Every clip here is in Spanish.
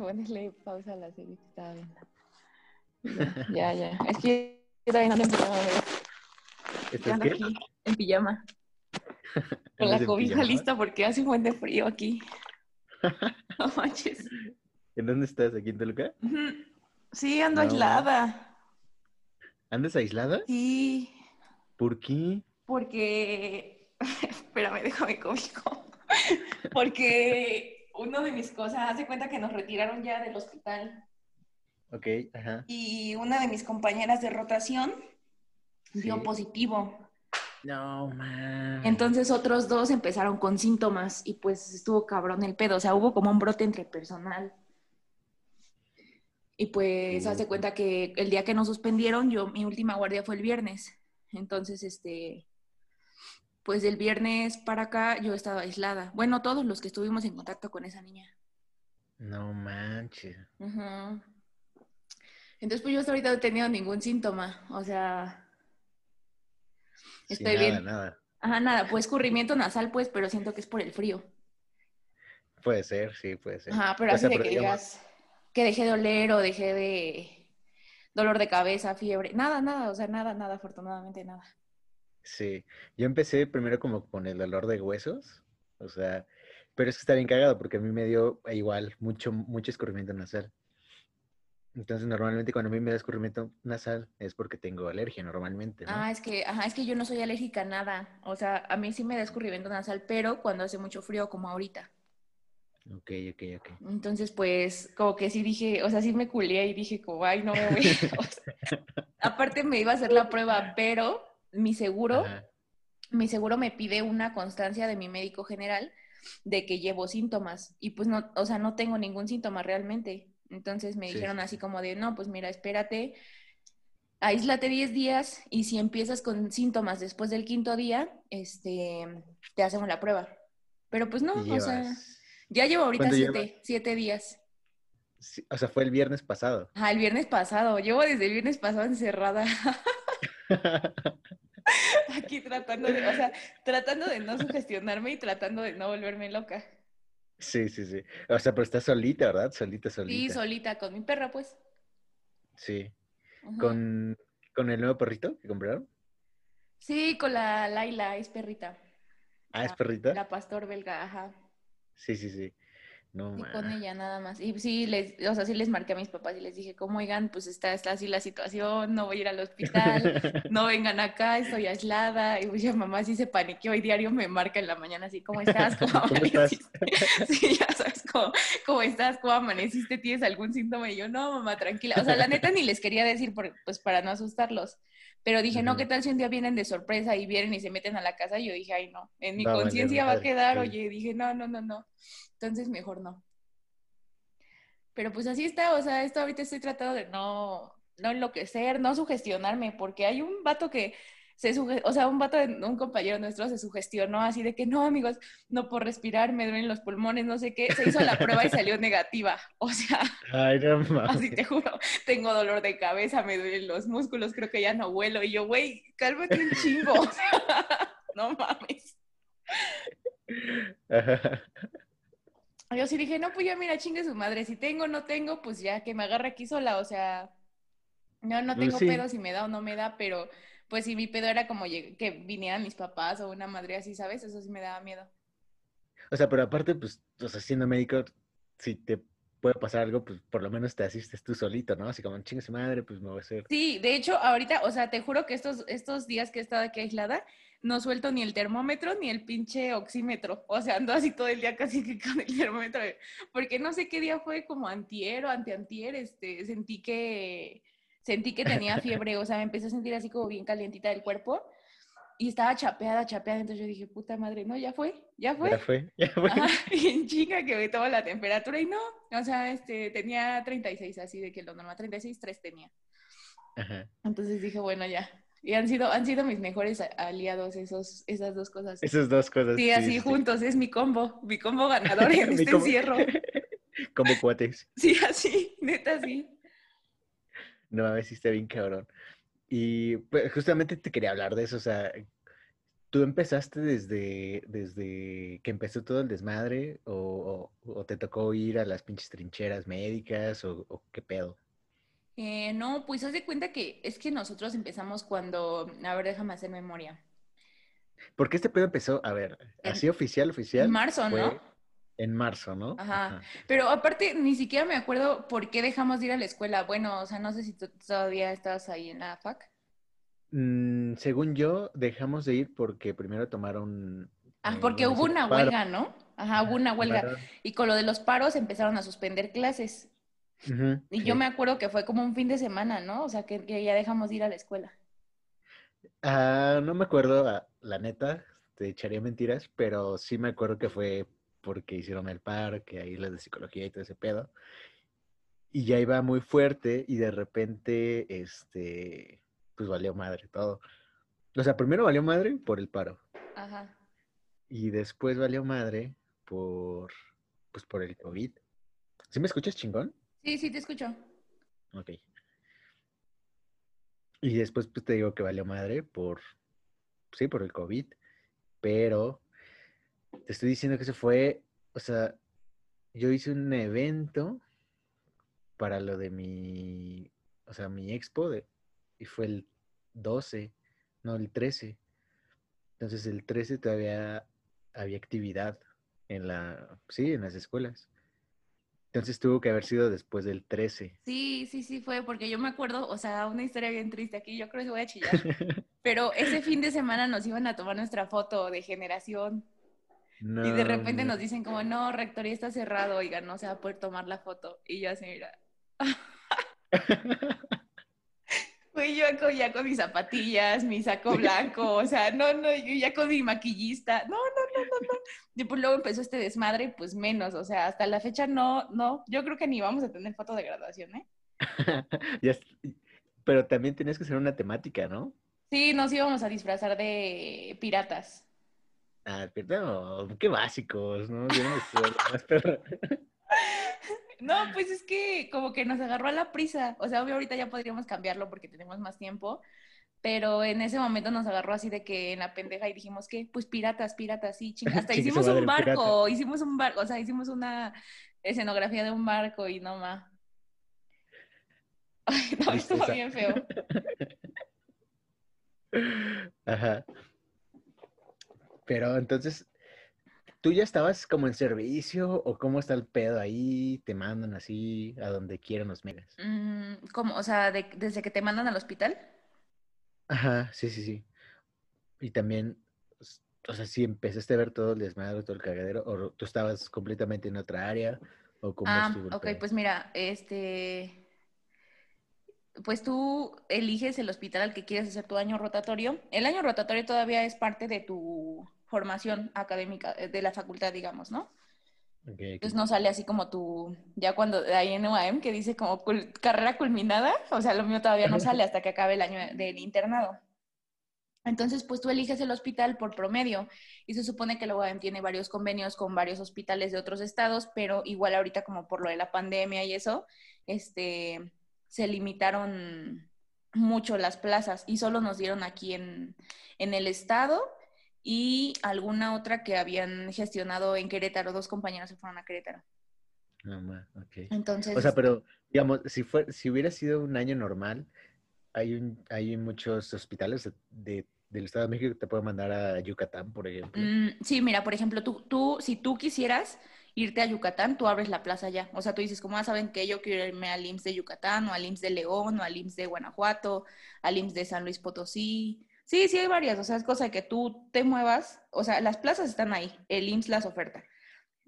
ponerle pausa a la serie que estaba viendo. Ya, ya. Es que yo también ando en pijama. ¿Estás Ando aquí, en pijama. Con la ¿Andas en cobija pijama? lista porque hace un buen de frío aquí. No manches. ¿En dónde estás? ¿Aquí en Toluca? Sí, ando No. aislada. ¿Andas aislada? Sí, ¿Por qué? porque. Espérame, déjame cobijo. Porque uno de mis cosas, hace cuenta que nos retiraron ya del hospital Ok, ajá. y una de mis compañeras de rotación dio Sí. positivo. No, man. Entonces otros dos empezaron con síntomas y pues estuvo cabrón el pedo, o sea, hubo como un brote entre personal. Y pues Sí. de cuenta que el día que nos suspendieron, yo mi última guardia fue el viernes. Entonces, este, pues del viernes para acá yo estaba aislada. Bueno, todos los que estuvimos en contacto con esa niña. No manches. Entonces, pues yo hasta ahorita no he tenido ningún síntoma, o sea, Sí, Estoy nada, bien. nada. ajá, nada, pues escurrimiento nasal, pues, pero siento que es por el frío. Puede ser, sí, puede ser. Ajá, pero O así sea, de pero que digamos- digas que dejé de oler o dejé de dolor de cabeza, fiebre, nada, nada, o sea, nada, nada, afortunadamente nada. Sí, yo empecé primero como con el dolor de huesos, o sea, pero es que está bien cagado porque a mí me dio igual mucho, mucho escurrimiento nasal. Entonces, normalmente cuando a mí me da escurrimiento nasal es porque tengo alergia normalmente, ¿no? Ah, es que, ajá, es que yo no soy alérgica a nada, o sea, a mí sí me da escurrimiento nasal, pero cuando hace mucho frío, como ahorita. Ok, ok, ok. Entonces, pues, como que sí dije, o sea, sí me culié y dije, como, ay, no me voy. o sea, aparte me iba a hacer la prueba, pero mi seguro, Ajá. mi seguro me pide una constancia de mi médico general de que llevo síntomas y pues no, o sea, no tengo ningún síntoma realmente. Entonces me Sí, dijeron sí, así sí. como de, no, pues mira, espérate, aíslate 10 días y si empiezas con síntomas después del quinto día, este, te hacemos la prueba. Pero pues no, o sea, ya llevo ahorita ¿Cuánto siete, siete días. sí, o sea, fue el viernes pasado. Ah, el viernes pasado, llevo desde el viernes pasado encerrada aquí tratando de, o sea, tratando de no sugestionarme y tratando de no volverme loca. Sí, sí, sí. O sea, pero estás solita, ¿verdad? Solita, Sí, solita. solita con mi perra, pues. Sí. ¿Con, con el nuevo perrito que compraron? Sí, con la Laila, es perrita. Ah, ¿es perrita? La pastor belga, ajá. Sí, sí, sí. No, Y con ella nada más. Y sí, les, o sea, sí les marqué a mis papás y les dije, como oigan, pues está, está así la situación, no voy a ir al hospital, no vengan acá, estoy aislada. Y pues ya mamá sí se paniqueó y diario me marca en la mañana así, ¿cómo estás? ¿Cómo ¿Cómo estás? amaneciste? Sí, ya sabes, ¿cómo, cómo estás? ¿Cómo amaneciste? ¿Tienes algún síntoma? Y yo, no, mamá, tranquila. O sea, la neta ni les quería decir por- pues para no asustarlos. Pero dije, no, Ujú. ¿qué tal si un día vienen de sorpresa y vienen y se meten a la casa? Y yo dije, ay, no, en mi valer conciencia va a quedar, sí. oye, dije, no, no, no, no. Entonces mejor no. Pero pues así está, o sea, esto ahorita estoy tratando de no, no enloquecer, no sugestionarme, porque hay un vato que se suge o sea, un vato, de- un compañero nuestro se sugestionó así de que no, amigos, no puedo respirar, me duelen los pulmones, no sé qué. Se hizo la prueba y salió negativa. O sea, Ay, no así te juro, tengo dolor de cabeza, me duelen los músculos, creo que ya no vuelo. Y yo, güey, cálmate un chingo. O sea, no mames. Ajá. Yo sí dije, no, pues ya mira, chingue su madre. Si tengo, no tengo, pues ya que me agarre aquí sola. O sea, no, no Pues tengo sí. pedo si me da o no me da, pero pues si mi pedo era como que vinieran mis papás o una madre así, ¿sabes? Eso sí me daba miedo. O sea, pero aparte, pues, o sea, siendo médico, si te puede pasar algo, pues por lo menos te asistes tú solito, ¿no? Así como, chingue su madre, pues me voy a hacer. Sí, de hecho, ahorita, o sea, te juro que estos, estos días que he estado aquí aislada, no suelto ni el termómetro ni el pinche oxímetro. O sea, ando así todo el día casi que con el termómetro. Porque no sé qué día fue, como antier o anteantier, este, sentí que, sentí que tenía fiebre. O sea, me empecé a sentir así como bien calientita del cuerpo. Y estaba chapeada, chapeada. Entonces yo dije, puta madre, no, ya fue, ya fue. Ya fue, ya fue. Ajá, bien chica que me toma la temperatura y no, o sea, este, tenía 36, así de que lo normal, 36, 3 tenía. Ajá. Entonces dije, bueno, ya. Y han sido, han sido mis mejores aliados esos, esas dos cosas. Esas dos cosas. Sí, así sí. juntos, es mi combo, mi combo ganador en este combo. encierro. Como cuates. Sí, así, neta, sí. No mames, sí está bien cabrón. Y pues, justamente te quería hablar de eso, o sea, ¿Tú empezaste desde, desde que empezó todo el desmadre o, o- o te tocó ir a las pinches trincheras médicas o, o qué pedo? Eh, no, pues haz de cuenta que es que nosotros empezamos cuando, a ver, déjame hacer memoria. Porque este pedo empezó, a ver, En- así oficial, oficial. En marzo, fue ¿no? En marzo, ¿no? Ajá. Pero aparte, ni siquiera me acuerdo por qué dejamos de ir a la escuela. Bueno, o sea, no sé si tú todavía estabas ahí en la fac. Mm, según yo, dejamos de ir porque primero tomaron... Ah, eh, porque hubo una paro. huelga, ¿no? Ajá, hubo una huelga. Paro. Y con lo de los paros empezaron a suspender clases. Ujú, Y sí. yo me acuerdo que fue como un fin de semana, ¿no? O sea, que, que ya dejamos de ir a la escuela. Ah, no me acuerdo, ah, la neta, te echaría mentiras, pero sí me acuerdo que fue porque hicieron el paro, que ahí las de psicología y todo ese pedo. Y ya iba muy fuerte y de repente, este, pues valió madre todo. O sea, primero valió madre por el paro Ajá. y después valió madre por, pues por el COVID. ¿Sí me escuchas chingón? Sí, sí, te escucho. Ok. Y después pues te digo que valió madre por, sí, por el COVID, pero te estoy diciendo que eso fue, o sea, yo hice un evento para lo de mi, o sea, mi expo de, y fue el 12, no, el 13. Entonces el 13 todavía había actividad en la, sí, en las escuelas. Entonces tuvo que haber sido después del 13. Sí, sí, sí fue, porque yo me acuerdo, o sea, una historia bien triste aquí, yo creo que voy a chillar. Pero ese fin de semana nos iban a tomar nuestra foto de generación. No, Y de repente nos dicen como, no, rectoría está cerrado, oiga, no se va a poder tomar la foto. Y yo así, mira. Fui yo ya con mis zapatillas, mi saco blanco, o sea, no, no, yo ya con mi maquillista. No, no, no, no, no. Y pues luego empezó este desmadre, pues menos, o sea, hasta la fecha no, no, yo creo que ni vamos a tener foto de graduación, ¿eh? Ya Pero también tenías que hacer una temática, ¿no? Sí, nos íbamos a disfrazar de piratas. Ah, no, qué básicos, ¿no? Yo no me pues es que como que nos agarró a la prisa. O sea, obvio ahorita ya podríamos cambiarlo porque tenemos más tiempo, pero en ese momento nos agarró así de que en la pendeja y dijimos que, pues piratas, piratas, sí, ching. Hasta hicimos un barco, hicimos un barco, o sea, hicimos una escenografía de un barco y no más. Ay, no, estuvo bien feo. Ajá. Pero entonces, ¿tú ya estabas como en servicio o cómo está el pedo ahí? ¿Te mandan así a donde quieran los megas? Mm, ¿Cómo? O sea, de- desde que te mandan al hospital. Ajá, sí, sí, sí. Y también, o sea, si empezaste a ver todo el desmadre, todo el cagadero, o tú estabas completamente en otra área, o cómo Ah, estuvo el ok, pedo? pues mira, este, pues tú eliges el hospital al que quieres hacer tu año rotatorio. El año rotatorio todavía es parte de tu formación académica, eh, de la facultad, digamos, ¿no? Ok, ok. Entonces no sale así como tu, ya cuando ahí en UAM que dice como cul- carrera culminada, o sea, lo mío todavía no sale hasta que acabe el año del internado. Entonces, pues tú eliges el hospital por promedio y se supone que la UAM tiene varios convenios con varios hospitales de otros estados, pero igual ahorita como por lo de la pandemia y eso, este, se limitaron mucho las plazas y solo nos dieron aquí en, en el estado y alguna otra que habían gestionado en Querétaro, dos compañeros se fueron a Querétaro. No, ma, ok. Entonces, O sea, pero, digamos, si fue, si hubiera sido un año normal, hay un, hay muchos hospitales de, de- del Estado de México que te pueden mandar a Yucatán, por ejemplo. Mm, sí, mira, por ejemplo, tú, tú, si tú quisieras irte a Yucatán, tú abres la plaza ya. O sea, tú dices, como ah, saben que yo quiero irme al IMSS de Yucatán, o al IMSS de León, o al IMSS de Guanajuato, al IMSS de San Luis Potosí. Sí, sí hay varias, o sea, es cosa de que tú te muevas, o sea, las plazas están ahí, el IMSS las oferta.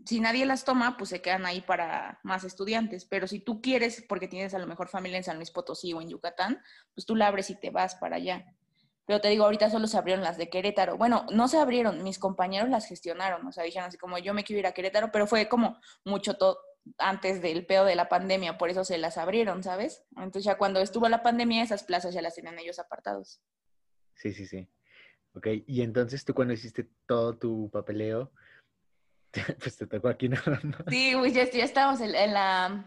Si nadie las toma, pues se quedan ahí para más estudiantes, pero si tú quieres, porque tienes a lo mejor familia en San Luis Potosí o en Yucatán, pues tú la abres y te vas para allá. Pero te digo, ahorita solo se abrieron las de Querétaro. Bueno, no se abrieron, mis compañeros las gestionaron, o sea, dijeron así como yo me quiero ir a Querétaro, pero fue como mucho todo antes del pedo de la pandemia, por eso se las abrieron, ¿sabes? Entonces ya cuando estuvo la pandemia, esas plazas ya las tenían ellos apartados. Sí, sí, sí. Ok, y entonces tú cuando hiciste todo tu papeleo, pues te tocó aquí nada más. Sí, güey, ya, ya estábamos en, en la,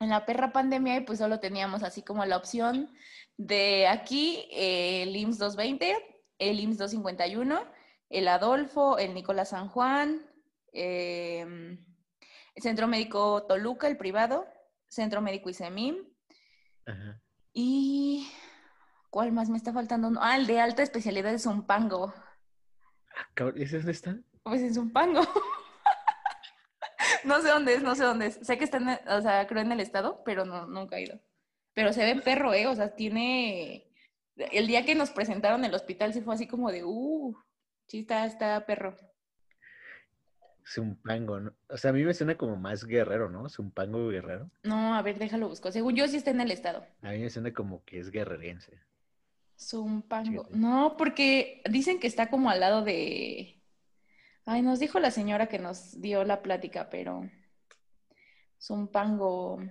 en la perra pandemia y pues solo teníamos así como la opción de aquí eh, el IMSS 220, el IMSS 251, el Adolfo, el Nicolás San Juan, em, el Centro Médico Toluca, el privado, Centro Médico ISEMIM. Ajá. Y. ¿Cuál más me está faltando? Ah, el de alta especialidad de Zumpango. Ah, cabrón, ¿Ese dónde está? Pues en Zumpango. no sé dónde es, no sé dónde es. Sé que está en, o sea, creo en el estado, pero no, nunca he ido. Pero se ve perro, ¿eh? O sea, tiene. El día que nos presentaron en el hospital sí fue así como de, uh, sí está, está perro. Zumpango, ¿no? O sea, a mí me suena como más guerrero, ¿no? Zumpango guerrero. No, a ver, déjalo busco. Según yo sí está en el estado. A mí me suena como que es guerrerense. Zumpango. Fíjate. No, porque dicen que está como al lado de. Ay, nos dijo la señora que nos dio la plática, pero. Zumpango.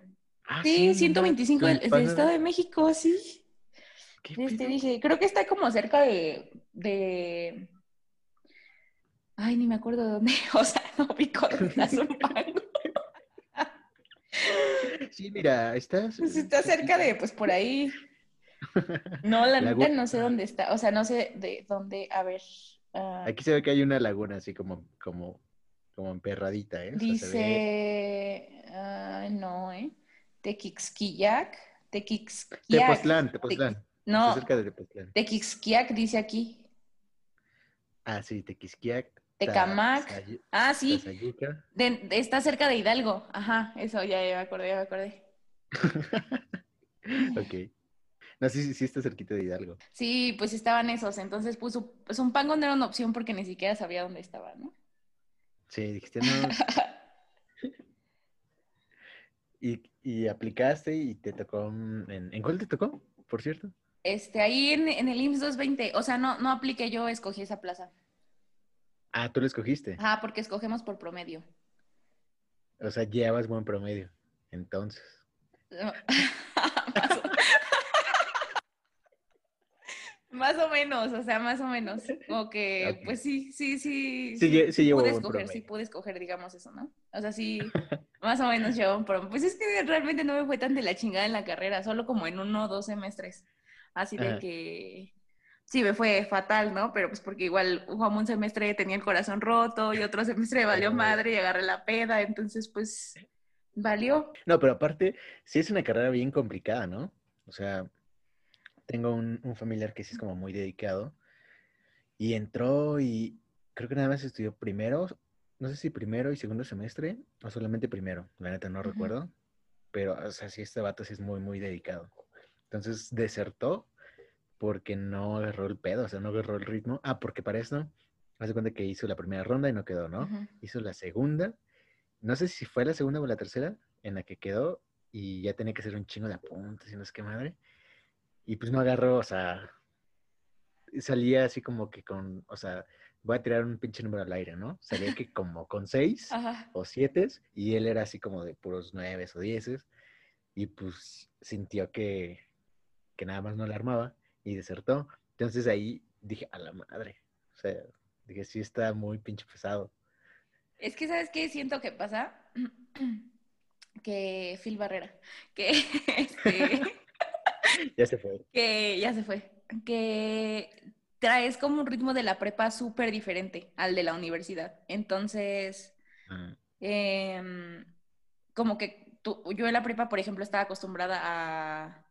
Ah, Sí, no 125 del, del. Estado de México, sí. ¿Qué Este, dije, creo que está como cerca de, de... Ay, ni me acuerdo de dónde. O sea, no pico Zumpango. Sí, mira, estás. Pues está cerca de, pues por ahí. No, la neta no sé dónde está. O sea, no sé de dónde. A ver. ah, Aquí se ve que hay una laguna así como, como, como emperradita, ¿eh? O sea, se ve- dice. No, ¿eh? Tequixquillac. Tequixquiac. Tepoztlán, Tepoztlán. Está No, cerca de Tepoztlán. Tequixquiac dice aquí. Ah, sí, Tequisquiac. Tecamac. Ah, sí. De- está cerca de Hidalgo. Ajá, eso ya, ya me acordé, ya me acordé. ok. No, sí, sí, sí está cerquita de Hidalgo. Sí, pues estaban esos. Entonces, pues, un- pues no era una opción porque ni siquiera sabía dónde estaba, ¿no? Sí, dijiste no. y, y aplicaste y te tocó en, ¿en cuál te tocó, por cierto? Este, ahí en, en el IMSS 220. O sea, no, no apliqué yo, escogí esa plaza. Ah, tú lo escogiste. Ajá, porque escogemos por promedio. O sea, llevas buen promedio. Entonces. Más o- Más o menos, o sea, más o menos. Como que, pues sí, sí, sí. Sí sí llevo pude escoger, sí pude escoger, digamos eso, ¿no? O sea, sí, más o menos llevo un promedio. Pues es que realmente no me fue tan de la chingada en la carrera, solo como en uno o dos semestres. Así de Ajá. que sí me fue fatal, ¿no? Pero pues porque igual como un semestre tenía el corazón roto y otro semestre valió madre y agarré la peda, entonces pues valió. No, pero aparte, sí es una carrera bien complicada, ¿no? O sea, tengo un, un familiar que sí es como muy dedicado y entró y creo que nada más estudió primero, no sé si primero y segundo semestre o solamente primero, la neta no Ujú. recuerdo, pero o sea, sí este vato sí es muy, muy dedicado. Entonces desertó porque no agarró el pedo, o sea, no agarró el ritmo. Ah, porque para eso, hace cuenta que hizo la primera ronda y no quedó, ¿no? Ujú. hizo la segunda, no sé si fue la segunda o la tercera, en la que quedó y ya tenía que hacer un chingo de apuntes y no sé qué madre. Y pues no agarró, o sea, salía así como que con, o sea, voy a tirar un pinche número al aire, ¿no? Salía que como con seis Ajá. o siete y él era así como de puros nueve o dieces y pues sintió que, que nada más no la armaba y desertó. Entonces ahí dije, a la madre, o sea, dije, sí está muy pinche pesado. Es que, ¿sabes qué siento que pasa? Que Phil Barrera, que, este, Ya se fue. que ya se fue, que traes como un ritmo de la prepa súper diferente al de la universidad. Entonces, Ah, em, como que tú- yo en la prepa, por ejemplo, estaba acostumbrada a,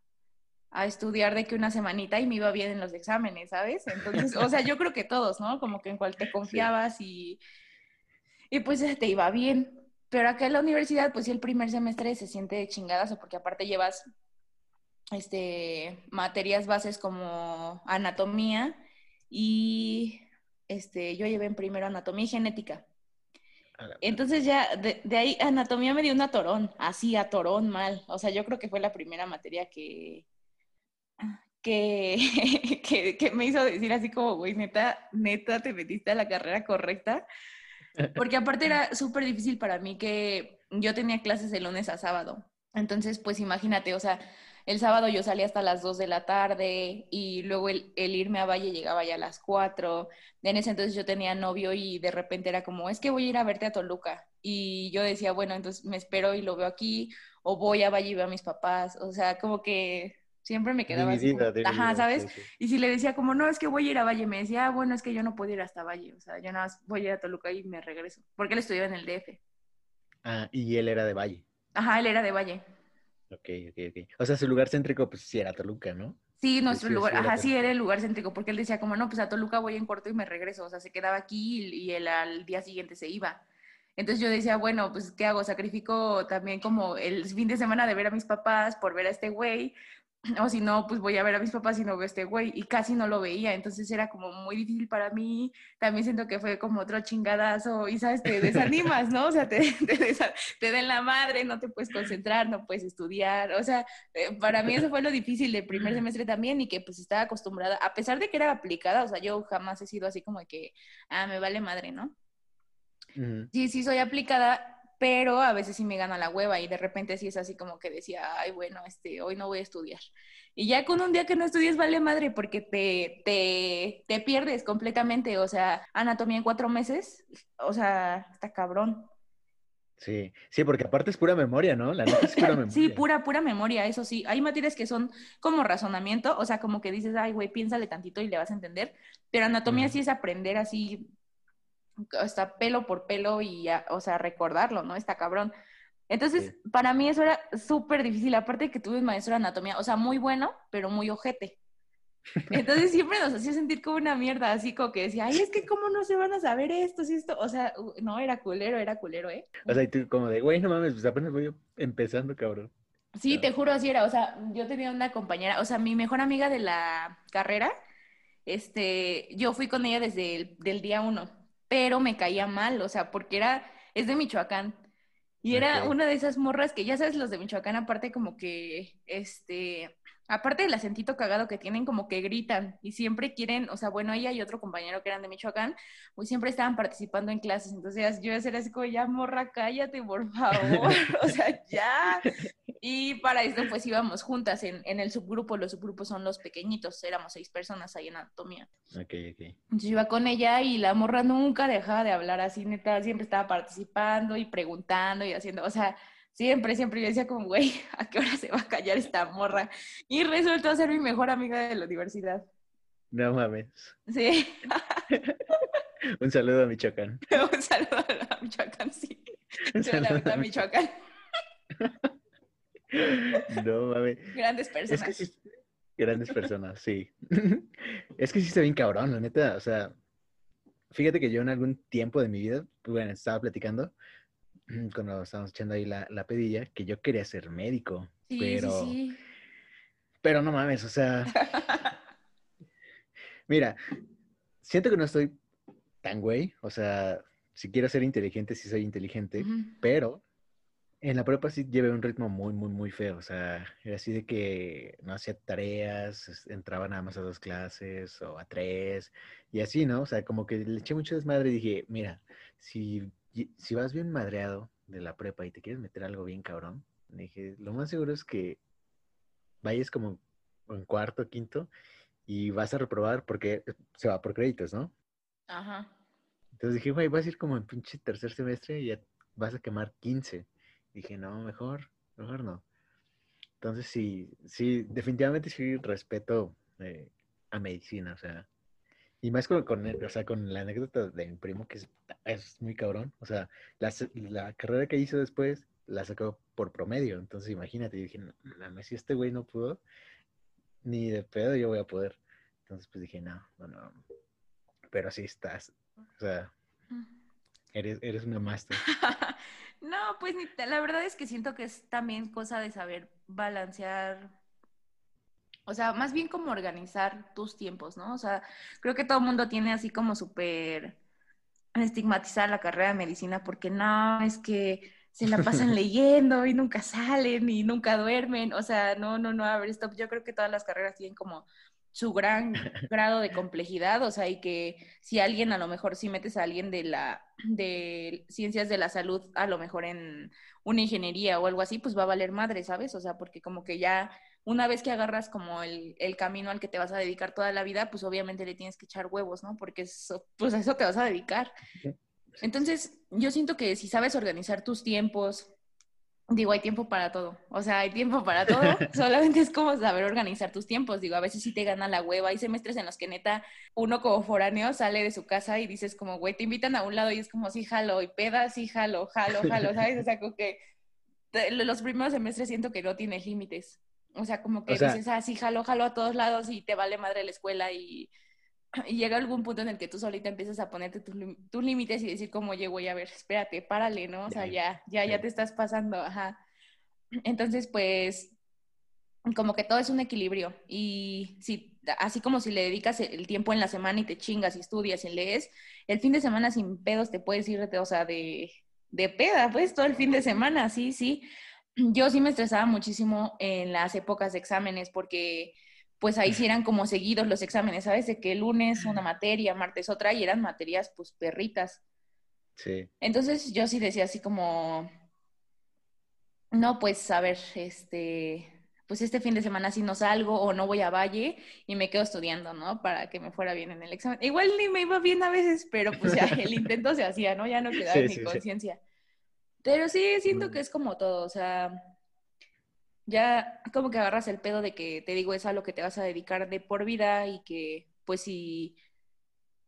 a estudiar de que una semanita y me iba bien en los exámenes, ¿sabes? Entonces, o sea, yo creo que todos, ¿no? Como que en cual te confiabas y, y pues te iba bien. Pero acá en la universidad, pues sí, el primer semestre se siente de chingadas, porque aparte llevas este, materias bases como anatomía y este, yo llevé en primero anatomía y genética. Entonces ya de, de ahí anatomía me dio un atorón, así atorón mal. O sea, yo creo que fue la primera materia que, que, que, que me hizo decir así como, güey, neta, neta, te metiste a la carrera correcta. Porque aparte era súper difícil para mí que yo tenía clases de lunes a sábado. Entonces, pues imagínate, o sea, el sábado yo salía hasta las 2 de la tarde y luego el, el irme a Valle llegaba ya a las 4. En ese entonces yo tenía novio y de repente era como, es que voy a ir a verte a Toluca. Y yo decía, bueno, entonces me espero y lo veo aquí, o voy a Valle y veo a mis papás. O sea, como que Siempre me quedaba así. Ajá, ¿sabes? Y si le decía como, no, es que voy a ir a Valle, me decía, ah, bueno, es que yo no puedo ir hasta Valle. O sea, yo nada más voy a ir a Toluca y me regreso. Porque él estudiaba en el DF. Ah, y él era de Valle. Ajá, él era de Valle. Ok, ok, ok. O sea, su lugar céntrico, pues sí era Toluca, ¿no? Sí, nuestro lugar, ajá, sí era el lugar céntrico, porque él decía como, no, pues a Toluca voy en corto y me regreso, o sea, se quedaba aquí y, él al día siguiente se iba. Entonces yo decía, bueno, pues ¿qué hago? Sacrifico también como el fin de semana de ver a mis papás por ver a este güey, o si no, pues voy a ver a mis papás y no veo a este güey, y casi no lo veía, entonces era como muy difícil para mí, también siento que fue como otro chingadazo, y sabes, te desanimas, ¿no? O sea, te, te, te den la madre, no te puedes concentrar, no puedes estudiar, o sea, eh, para mí eso fue lo difícil del primer semestre también, y que pues estaba acostumbrada, a pesar de que era aplicada, o sea, yo jamás he sido así como que, ah, me vale madre, ¿no? Sí, sí, soy aplicada, pero a veces sí me gana la hueva y de repente sí es así como que decía, ay, bueno, este, hoy no voy a estudiar. Y ya con un día que no estudies vale madre porque te, te, te pierdes completamente, o sea, anatomía en cuatro meses, o sea, está cabrón. Sí, sí, porque aparte es pura memoria, ¿no? La es pura memoria. sí, pura, pura memoria, eso sí. Hay materias que son como razonamiento, o sea, como que dices, ay, güey, piénsale tantito y le vas a entender, pero anatomía sí es aprender así hasta pelo por pelo y, o sea, recordarlo, ¿no? Está cabrón. Entonces, para mí eso era súper difícil, aparte de que tuve un maestro de anatomía, o sea, muy bueno, pero muy ojete. Entonces siempre nos hacía sentir como una mierda, así como que decía, ay, es que cómo no se van a saber esto, si esto, o sea, no, era culero, era culero, ¿eh? O sea, y tú como de, güey, no mames, pues apenas voy empezando, cabrón. Sí, te juro, así era, o sea, yo tenía una compañera, o sea, mi mejor amiga de la carrera, este, yo fui con ella desde el del día uno, pero me caía mal, o sea, porque era, es de Michoacán. Y era una de esas morras que ya sabes, los de Michoacán, aparte como que, este, aparte del acentito cagado que tienen, como que gritan y siempre quieren, o sea, bueno, ella y otro compañero que eran de Michoacán, pues siempre estaban participando en clases. Entonces yo era así como, ya morra, cállate, por favor. o sea, ya. Y para esto, pues íbamos juntas en, en, el subgrupo. Los subgrupos son los pequeñitos. Éramos seis personas ahí en anatomía. Ok, ok. Entonces iba con ella y la morra nunca dejaba de hablar así, neta. Siempre estaba participando y preguntando y haciendo. O sea, siempre, siempre yo decía como, güey, ¿a qué hora se va a callar esta morra? Y resultó ser mi mejor amiga de la universidad. No mames. Sí. Un saludo a Michoacán. Un saludo a Michoacán, sí. Un saludo a Michoacán. No mames. Grandes personas. Es que sí, grandes personas, sí. Es que sí está bien cabrón, la neta. O sea, fíjate que yo en algún tiempo de mi vida, bueno, estaba platicando cuando estábamos echando ahí la, la pedilla, que yo quería ser médico. Sí, pero, sí, sí. pero no mames, o sea. mira, siento que no estoy tan güey. O sea, si quiero ser inteligente, sí soy inteligente, pero en la prepa sí llevé un ritmo muy, muy, muy feo. O sea, era así de que no hacía tareas, entraba nada más a dos clases o a tres y así, ¿no? O sea, como que le eché mucho desmadre y dije, mira, si, si vas bien madreado de la prepa y te quieres meter algo bien cabrón, dije, lo más seguro es que vayas como en cuarto, quinto y vas a reprobar porque se va por créditos, ¿no? Ajá. Entonces dije, güey, vas a ir como en pinche tercer semestre y ya vas a quemar 15. Dije, no, mejor, mejor no. Entonces sí, sí, definitivamente sí respeto eh, a medicina, o sea, y más con, con, o sea, con la anécdota de mi primo, que es, muy cabrón, o sea, la, la, carrera que hizo después la sacó por promedio, entonces imagínate, dije, no, si este güey no pudo, ni de pedo yo voy a poder. Entonces pues dije, no, no, no, pero sí estás, o sea, eres, eres una máster. No, pues la verdad es que siento que es también cosa de saber balancear, o sea, más bien como organizar tus tiempos, ¿no? O sea, creo que todo el mundo tiene así como súper estigmatizar la carrera de medicina porque no, es que se la pasan leyendo y nunca salen y nunca duermen, o sea, no, no, no, a ver, stop, yo creo que todas las carreras tienen como su gran grado de complejidad, o sea, y que si alguien a lo mejor si metes a alguien de la de ciencias de la salud, a lo mejor en una ingeniería o algo así, pues va a valer madre, ¿sabes? O sea, porque como que ya una vez que agarras como el, el camino al que te vas a dedicar toda la vida, pues obviamente le tienes que echar huevos, ¿no? Porque eso, pues a eso te vas a dedicar. Entonces, yo siento que si sabes organizar tus tiempos, Digo, hay tiempo para todo. O sea, hay tiempo para todo. Solamente es como saber organizar tus tiempos. Digo, a veces sí te gana la hueva. Hay semestres en los que neta uno como foráneo sale de su casa y dices como, güey, te invitan a un lado y es como, sí, jalo. Y pedas, sí, jalo, jalo, jalo. ¿Sabes? O sea, como que los primeros semestres siento que no tienes límites. O sea, como que dices, ah, sí, jalo, jalo a todos lados y te vale madre la escuela y, llega algún punto en el que tú solita empiezas a ponerte tus, límites y decir como, oye, voy a ver, espérate, párale, ¿no? O sea, ya, ya, ya te estás pasando, ajá. Entonces, pues, como que todo es un equilibrio y si, así como si le dedicas el tiempo en la semana y te chingas y estudias y lees, el fin de semana sin pedos te puedes ir, o sea, de, de peda, pues, todo el fin de semana, sí, sí. Yo sí me estresaba muchísimo en las épocas de exámenes porque pues ahí sí eran como seguidos los exámenes, ¿sabes? De que el lunes una materia, martes otra, y eran materias pues perritas. Sí. Entonces yo sí decía así como, no, pues a ver, este, pues este fin de semana sí no salgo o no voy a Valle y me quedo estudiando, ¿no? Para que me fuera bien en el examen. Igual ni me iba bien a veces, pero pues ya el intento se hacía, ¿no? Ya no quedaba en mi conciencia. Pero sí, siento que es como todo, o sea, ya como que agarras el pedo de que te digo es a lo que te vas a dedicar de por vida y que pues si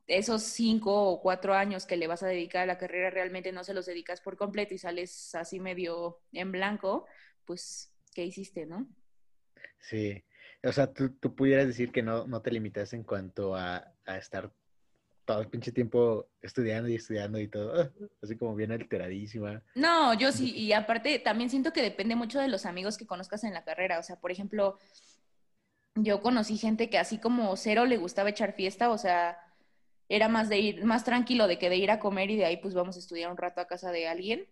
esos cinco o cuatro años que le vas a dedicar a la carrera realmente no se los dedicas por completo y sales así medio en blanco, pues, ¿qué hiciste, no? Sí, o sea, tú, tú pudieras decir que no, no te limitas en cuanto a, a estar todo el pinche tiempo estudiando y estudiando y todo, así como bien alteradísima. No, yo sí, y aparte también siento que depende mucho de los amigos que conozcas en la carrera, o sea, por ejemplo, yo conocí gente que así como cero le gustaba echar fiesta, o sea, era más de ir, más tranquilo de que de ir a comer y de ahí pues vamos a estudiar un rato a casa de alguien.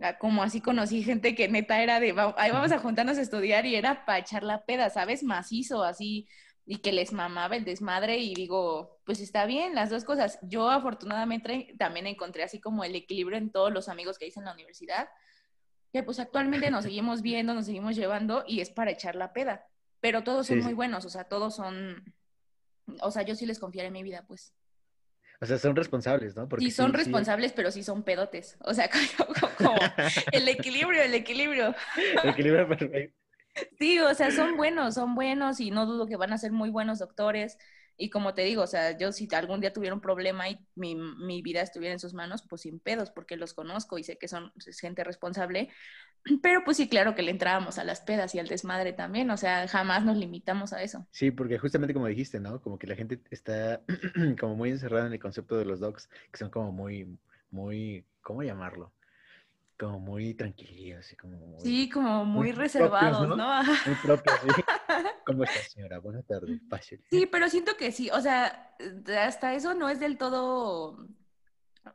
Ah, como así conocí gente que neta era de, ahí vamos a juntarnos a estudiar y era para echar la peda, ¿sabes? Macizo, así y que les mamaba el desmadre y digo, pues está bien, las dos cosas. Yo afortunadamente también encontré así como el equilibrio en todos los amigos que hice en la universidad, que pues actualmente nos seguimos viendo, nos seguimos llevando y es para echar la peda, pero todos son muy buenos, o sea, todos son, o sea, yo sí les confiaré en mi vida, pues. O sea, son responsables, ¿no? Porque sí, son responsables, pero sí son pedotes. O sea, como, el equilibrio, el equilibrio. El equilibrio perfecto. Sí, o sea, son buenos, son buenos y no dudo que van a ser muy buenos doctores. Y como te digo, o sea, yo si algún día tuviera un problema y mi, mi vida estuviera en sus manos, pues sin pedos, porque los conozco y sé que son gente responsable. Pero pues sí, claro que le entrábamos a las pedas y al desmadre también, o sea, jamás nos limitamos a eso. Sí, porque justamente como dijiste, ¿no? Como que la gente está como muy encerrada en el concepto de los docs, que son como muy, muy, ¿cómo llamarlo? Como muy tranquilos, así como muy, Sí, como muy, reservados, ¿no? Muy propios, sí. ¿Cómo está, señora? Buenas tardes, pásale. Sí, pero siento que sí, o sea, hasta eso no es del todo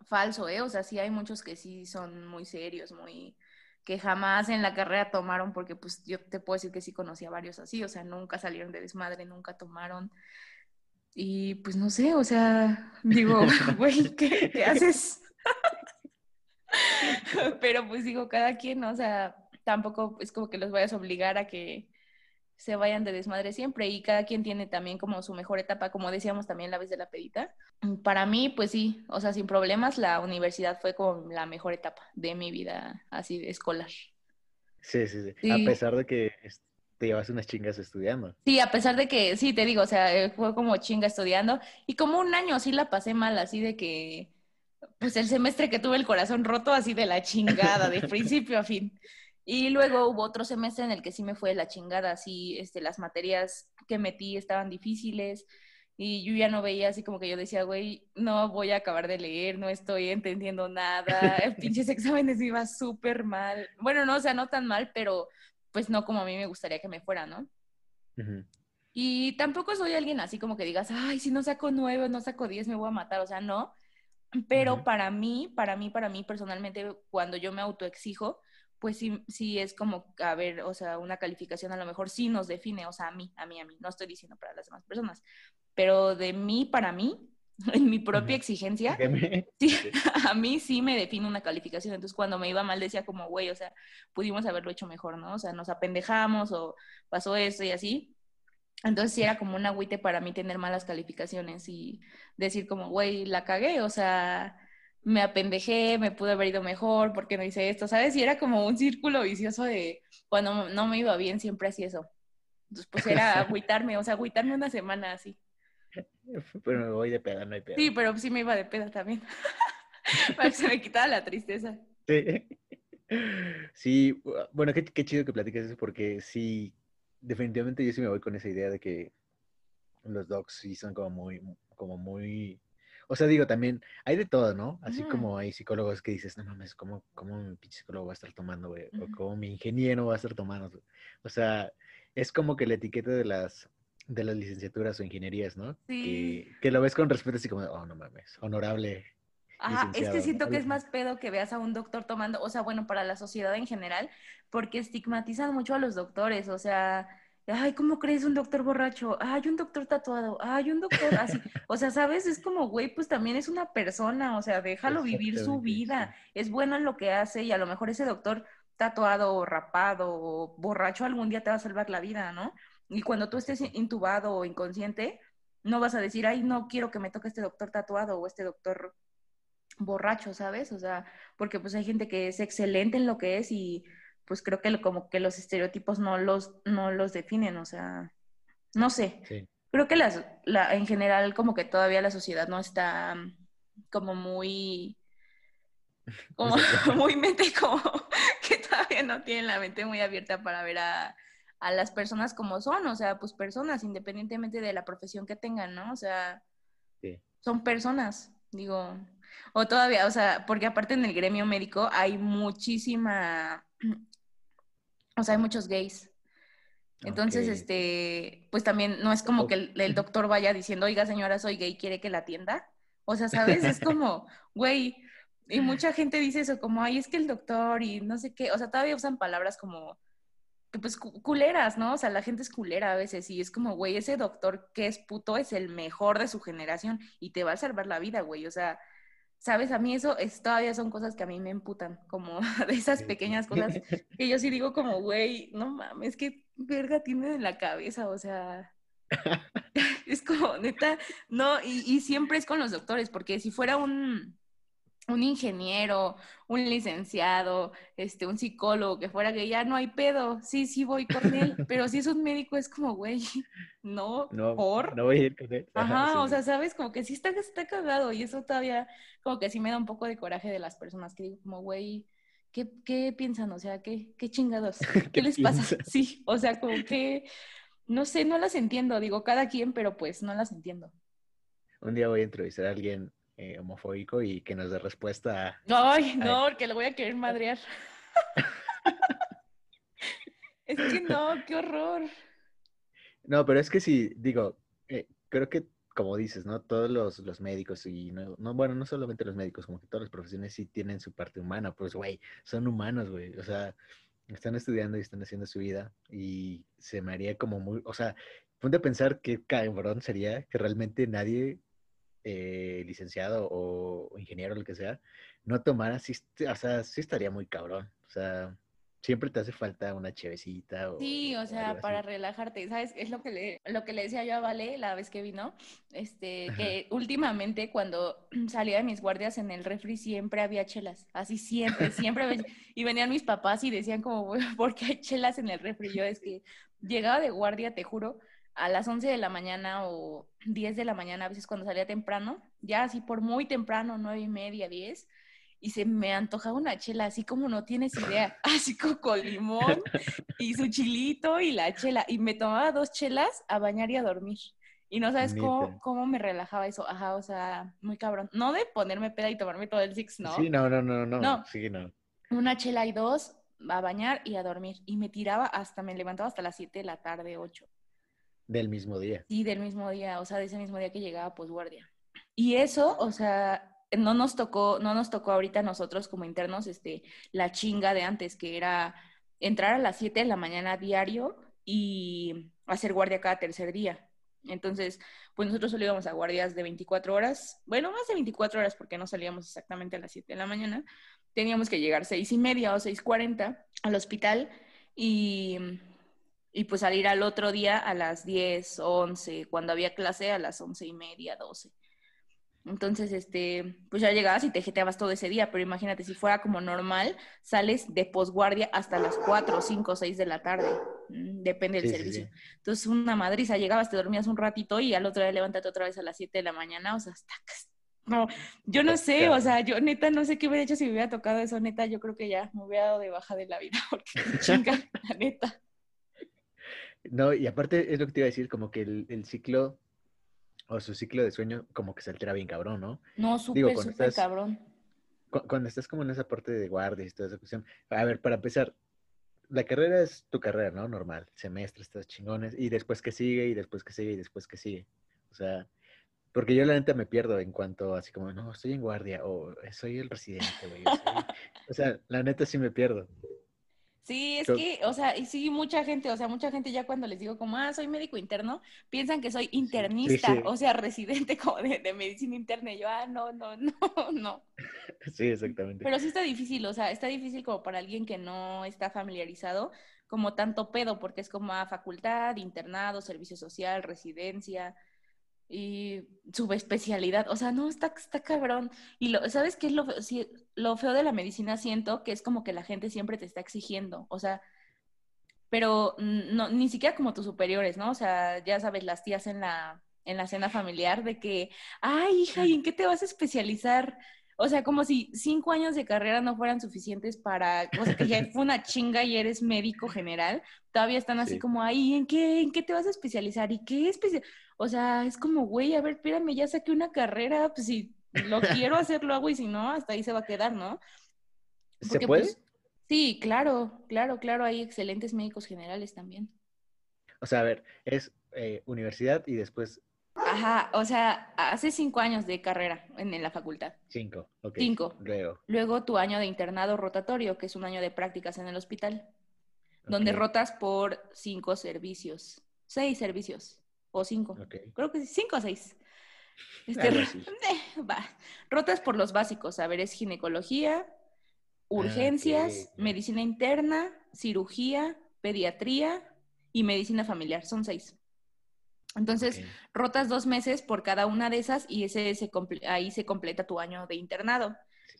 falso, ¿eh? O sea, sí hay muchos que sí son muy serios, muy que jamás en la carrera tomaron, porque pues yo te puedo decir que sí conocí a varios así, o sea, nunca salieron de desmadre, nunca tomaron. Y pues no sé, o sea, digo, güey, ¿qué, ¿qué haces? Pero pues digo, cada quien, o sea, tampoco es como que los vayas a obligar a que se vayan de desmadre siempre y cada quien tiene también como su mejor etapa, como decíamos también la vez de la pedita. Para mí, pues sí, o sea, sin problemas, la universidad fue como la mejor etapa de mi vida así escolar. Sí, sí, sí. A pesar de que te llevas unas chingas estudiando. Sí, a pesar de que, sí, te digo, o sea, fue como chinga estudiando y como un año sí la pasé mal, así de que pues el semestre que tuve el corazón roto así de la chingada, de principio a fin. Y luego hubo otro semestre en el que sí me fue la chingada, así este, las materias que metí estaban difíciles y yo ya no veía así como que yo decía, güey, no voy a acabar de leer, no estoy entendiendo nada, pinches exámenes me iba súper mal. Bueno, no, o sea, no tan mal, pero pues no como a mí me gustaría que me fuera, ¿no? Y tampoco soy alguien así como que digas, ay, si no saco nueve, no saco diez, me voy a matar, o sea, no pero para mí, para mí, para mí personalmente, cuando yo me autoexijo, pues sí, sí es como, a ver, o sea, una calificación a lo mejor sí nos define, o sea, a mí, a mí, a mí, no estoy diciendo para las demás personas, pero de mí, para mí, en mi propia exigencia, sí, a mí sí me define una calificación. Entonces, cuando me iba mal, decía como, güey, o sea, pudimos haberlo hecho mejor, ¿no? O sea, nos apendejamos o pasó esto y así. Entonces sí era como un agüite para mí tener malas calificaciones y decir como, güey, la cagué, o sea, me apendejé, me pude haber ido mejor, porque no hice esto, ¿sabes? Y era como un círculo vicioso de cuando no me iba bien, siempre hacía eso. Entonces, pues era agüitarme, o sea, agüitarme una semana así. Pero me voy de peda, no hay peda. Sí, pero sí me iba de peda también. Para que se me quitara la tristeza. Sí. Sí, bueno, qué, qué chido que platiques eso, porque sí, definitivamente yo sí me voy con esa idea de que los dogs sí son como muy, como muy o sea, digo, también hay de todo, ¿no? Así como hay psicólogos que dices, no mames, ¿cómo, cómo mi pinche psicólogo va a estar tomando, güey? O cómo mi ingeniero va a estar tomando. O sea, es como que la etiqueta de las, de las licenciaturas o ingenierías, ¿no? Sí. Que, lo ves con respeto así como, oh, no mames, honorable. Ajá, es que siento que es más pedo que veas a un doctor tomando, o sea, bueno, para la sociedad en general, porque estigmatizan mucho a los doctores, o sea, ay, ¿cómo crees un doctor borracho? Ay, un doctor tatuado, ay, un doctor así. O sea, ¿sabes? Es como, güey, pues también es una persona, o sea, déjalo vivir su vida. Es bueno en lo que hace y a lo mejor ese doctor tatuado o rapado o borracho algún día te va a salvar la vida, ¿no? Y cuando tú estés intubado o inconsciente, no vas a decir, ay, no quiero que me toque este doctor tatuado o este doctor borracho, ¿sabes? O sea, porque pues hay gente que es excelente en lo que es y pues creo que como que los estereotipos no los, no los definen, o sea, no sé. Creo que las, la, en general como que todavía la sociedad no está como muy, como, muy mente, como que todavía no tienen la mente muy abierta para ver a, a las personas como son, o sea, pues personas, independientemente de la profesión que tengan, ¿no? O sea, son personas, digo, o todavía, o sea, porque aparte en el gremio médico hay muchísima o sea, hay muchos gays. Entonces, este, pues también no es como que el, doctor vaya diciendo, oiga señora, soy gay, ¿quiere que la atienda? O sea, ¿sabes? Es como, güey, y mucha gente dice eso, como, ay, es que el doctor y no sé qué, o sea, todavía usan palabras como, pues, culeras, ¿no? O sea, la gente es culera a veces y es como, güey, ese doctor que es puto es el mejor de su generación y te va a salvar la vida, güey, o sea, ¿Sabes? A mí eso es, todavía son cosas que a mí me emputan, como de esas pequeñas cosas que yo sí digo como, güey, no mames, qué verga tiene en la cabeza, o sea, es como, neta, no, y, y siempre es con los doctores, porque si fuera un, un ingeniero, un licenciado, este, un psicólogo que fuera que ya no hay pedo, sí, sí voy con él, pero si es un médico es como, güey, no, no por. No voy a ir con él. Ajá, o sea, sabes, como que sí está, está cagado y eso todavía, como que sí me da un poco de coraje de las personas que digo, como, güey, ¿qué, ¿qué, piensan? O sea, ¿qué, qué chingados? ¿Qué, les pasa? Sí, o sea, como que, no sé, no las entiendo, digo, cada quien, pero pues no las entiendo. Un día voy a entrevistar a alguien eh, homofóbico y que nos dé respuesta Ay, no, porque lo voy a querer madrear. es que no, qué horror. No, pero es que sí, digo, eh, creo que como dices, ¿no? Todos los, médicos y no, bueno, no solamente los médicos, como que todas las profesiones sí tienen su parte humana, pues, güey, son humanos, güey, o sea, están estudiando y están haciendo su vida y se me haría como muy, o sea, ponte a pensar qué cabrón sería que realmente nadie eh, licenciado o, ingeniero, lo que sea, no tomara, sí, o sea, sí estaría muy cabrón. O sea, siempre te hace falta una chevecita. O, sí, o sea, para relajarte, ¿sabes? Es lo que le, lo que le decía yo a Vale la vez que vino, este, que últimamente cuando salía de mis guardias en el refri siempre había chelas, así siempre, siempre, y venían mis papás y decían como, ¿por qué hay chelas en el refri? Yo es que llegaba de guardia, te juro, a las 11 de la mañana o 10 de la mañana, a veces cuando salía temprano, ya así por muy temprano, 9 y media, 10, y se me antojaba una chela, así como no tienes idea, así como con limón y su chilito y la chela, y me tomaba dos chelas a bañar y a dormir. Y no sabes cómo, cómo, me relajaba eso, ajá, o sea, muy cabrón. No de ponerme peda y tomarme todo el six, ¿no? Sí, no, no, no, no, no. sí, no. Una chela y dos, a bañar y a dormir. Y me tiraba hasta, me levantaba hasta las 7 de la tarde, 8. Del mismo día. Sí, del mismo día, o sea, de ese mismo día que llegaba posguardia. Y eso, o sea, no nos tocó, no nos tocó ahorita nosotros como internos, este, la chinga de antes, que era entrar a las 7 de la mañana diario y hacer guardia cada tercer día. Entonces, pues nosotros solo íbamos a guardias de 24 horas, bueno, más de 24 horas porque no salíamos exactamente a las 7 de la mañana. Teníamos que llegar seis y media o 6.40 al hospital y y pues salir al otro día a las 10, 11, cuando había clase a las once y media, 12. Entonces, este, pues ya llegabas y te jeteabas todo ese día, pero imagínate, si fuera como normal, sales de posguardia hasta las 4, 5, 6 de la tarde. Mm, Depende del Sí, servicio. sí. Entonces, una madriza, llegabas, te dormías un ratito y al otro día levántate otra vez a las 7 de la mañana, o sea, hasta... No, yo no sé, o sea, yo neta no sé qué hubiera hecho si me hubiera tocado eso, neta, yo creo que ya me hubiera dado de baja de la vida, porque chinga, la neta. No, y aparte es lo que te iba a decir, como que el, el ciclo o su ciclo de sueño como que se altera bien cabrón, ¿no? No, súper, súper estás- cabrón. Cu- Cuando estás como en esa parte de guardias y toda esa cuestión. A ver, para empezar, la carrera es tu carrera, ¿no? Normal, semestres, todos chingones, y después que sigue, y después que sigue, y después que sigue. O sea, porque yo la neta me pierdo en cuanto así como, no, estoy en guardia, o "Eh, soy el residente, güey. o soy-". O sea, la neta sí me pierdo. Sí, es que, o sea, y sí, mucha gente, o sea, mucha gente ya cuando les digo como, ah, soy médico interno, piensan que soy internista, sí. o sea, residente como de, de medicina interna. Y yo, ah, no, no, no, no. Sí, exactamente. Pero sí está difícil, o sea, está difícil como para alguien que no está familiarizado, como tanto pedo, porque es como a facultad, internado, servicio social, residencia y subespecialidad. O sea, no, está, está cabrón. Y lo, ¿sabes qué es lo feo? Lo feo de la medicina? Siento que es como que la gente siempre te está exigiendo, o sea, pero no, ni siquiera como tus superiores, ¿no? O sea, ya sabes, las tías en la, en la cena familiar de que, ay, hija, ¿y en qué te vas a especializar? O sea, como si cinco años de carrera no fueran suficientes para, o sea, que ya fue una chinga y eres médico general, todavía están así Sí. como, ay, ¿en qué, ¿en qué te vas a especializar? ¿Y qué especial? O sea, es como, güey, a ver, espérame, ya saqué una carrera, pues si lo quiero hacer, lo hago y si no, hasta ahí se va a quedar, ¿no? ¿Se porque, puede? pues, Sí, claro, claro, claro, hay excelentes médicos generales también. O sea, a ver, es eh, universidad y después Ajá, o sea, hace cinco años de carrera en, en la facultad. cinco. ok. Cinco. Luego. Luego tu año de internado rotatorio, que es un año de prácticas en el hospital, donde rotas por cinco servicios, seis servicios, o cinco. Creo que sí, cinco o seis. Este, eh, va. Rotas por los básicos, a ver, es ginecología, urgencias, ok. medicina interna, cirugía, pediatría y medicina familiar. Son seis. Entonces, rotas dos meses por cada una de esas y ese se ahí se completa tu año de internado.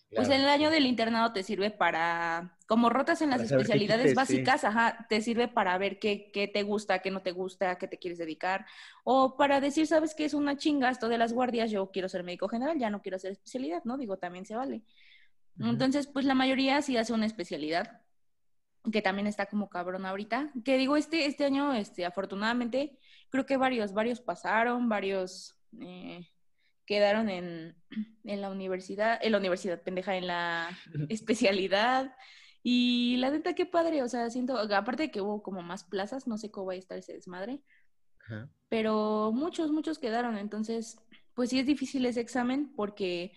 Claro, el año del internado te sirve para, como rotas en las especialidades sí. básicas, ajá, te sirve para ver qué, qué te gusta, qué no te gusta, qué te quieres dedicar, o para decir, sabes que es una chinga esto de las guardias, yo quiero ser médico general, ya no quiero hacer especialidad, ¿no? Digo, también se vale. Entonces, pues la mayoría sí hace una especialidad, que también está como cabrón ahorita. Que digo, este, este año, este, afortunadamente, creo que varios, varios pasaron, varios eh, quedaron en, en la universidad, en la universidad, pendeja, en la especialidad. Y la neta, qué padre, o sea, siento, aparte de que hubo como más plazas, no sé cómo va a estar ese desmadre, Ajá. pero muchos, muchos quedaron. Entonces, pues sí es difícil ese examen porque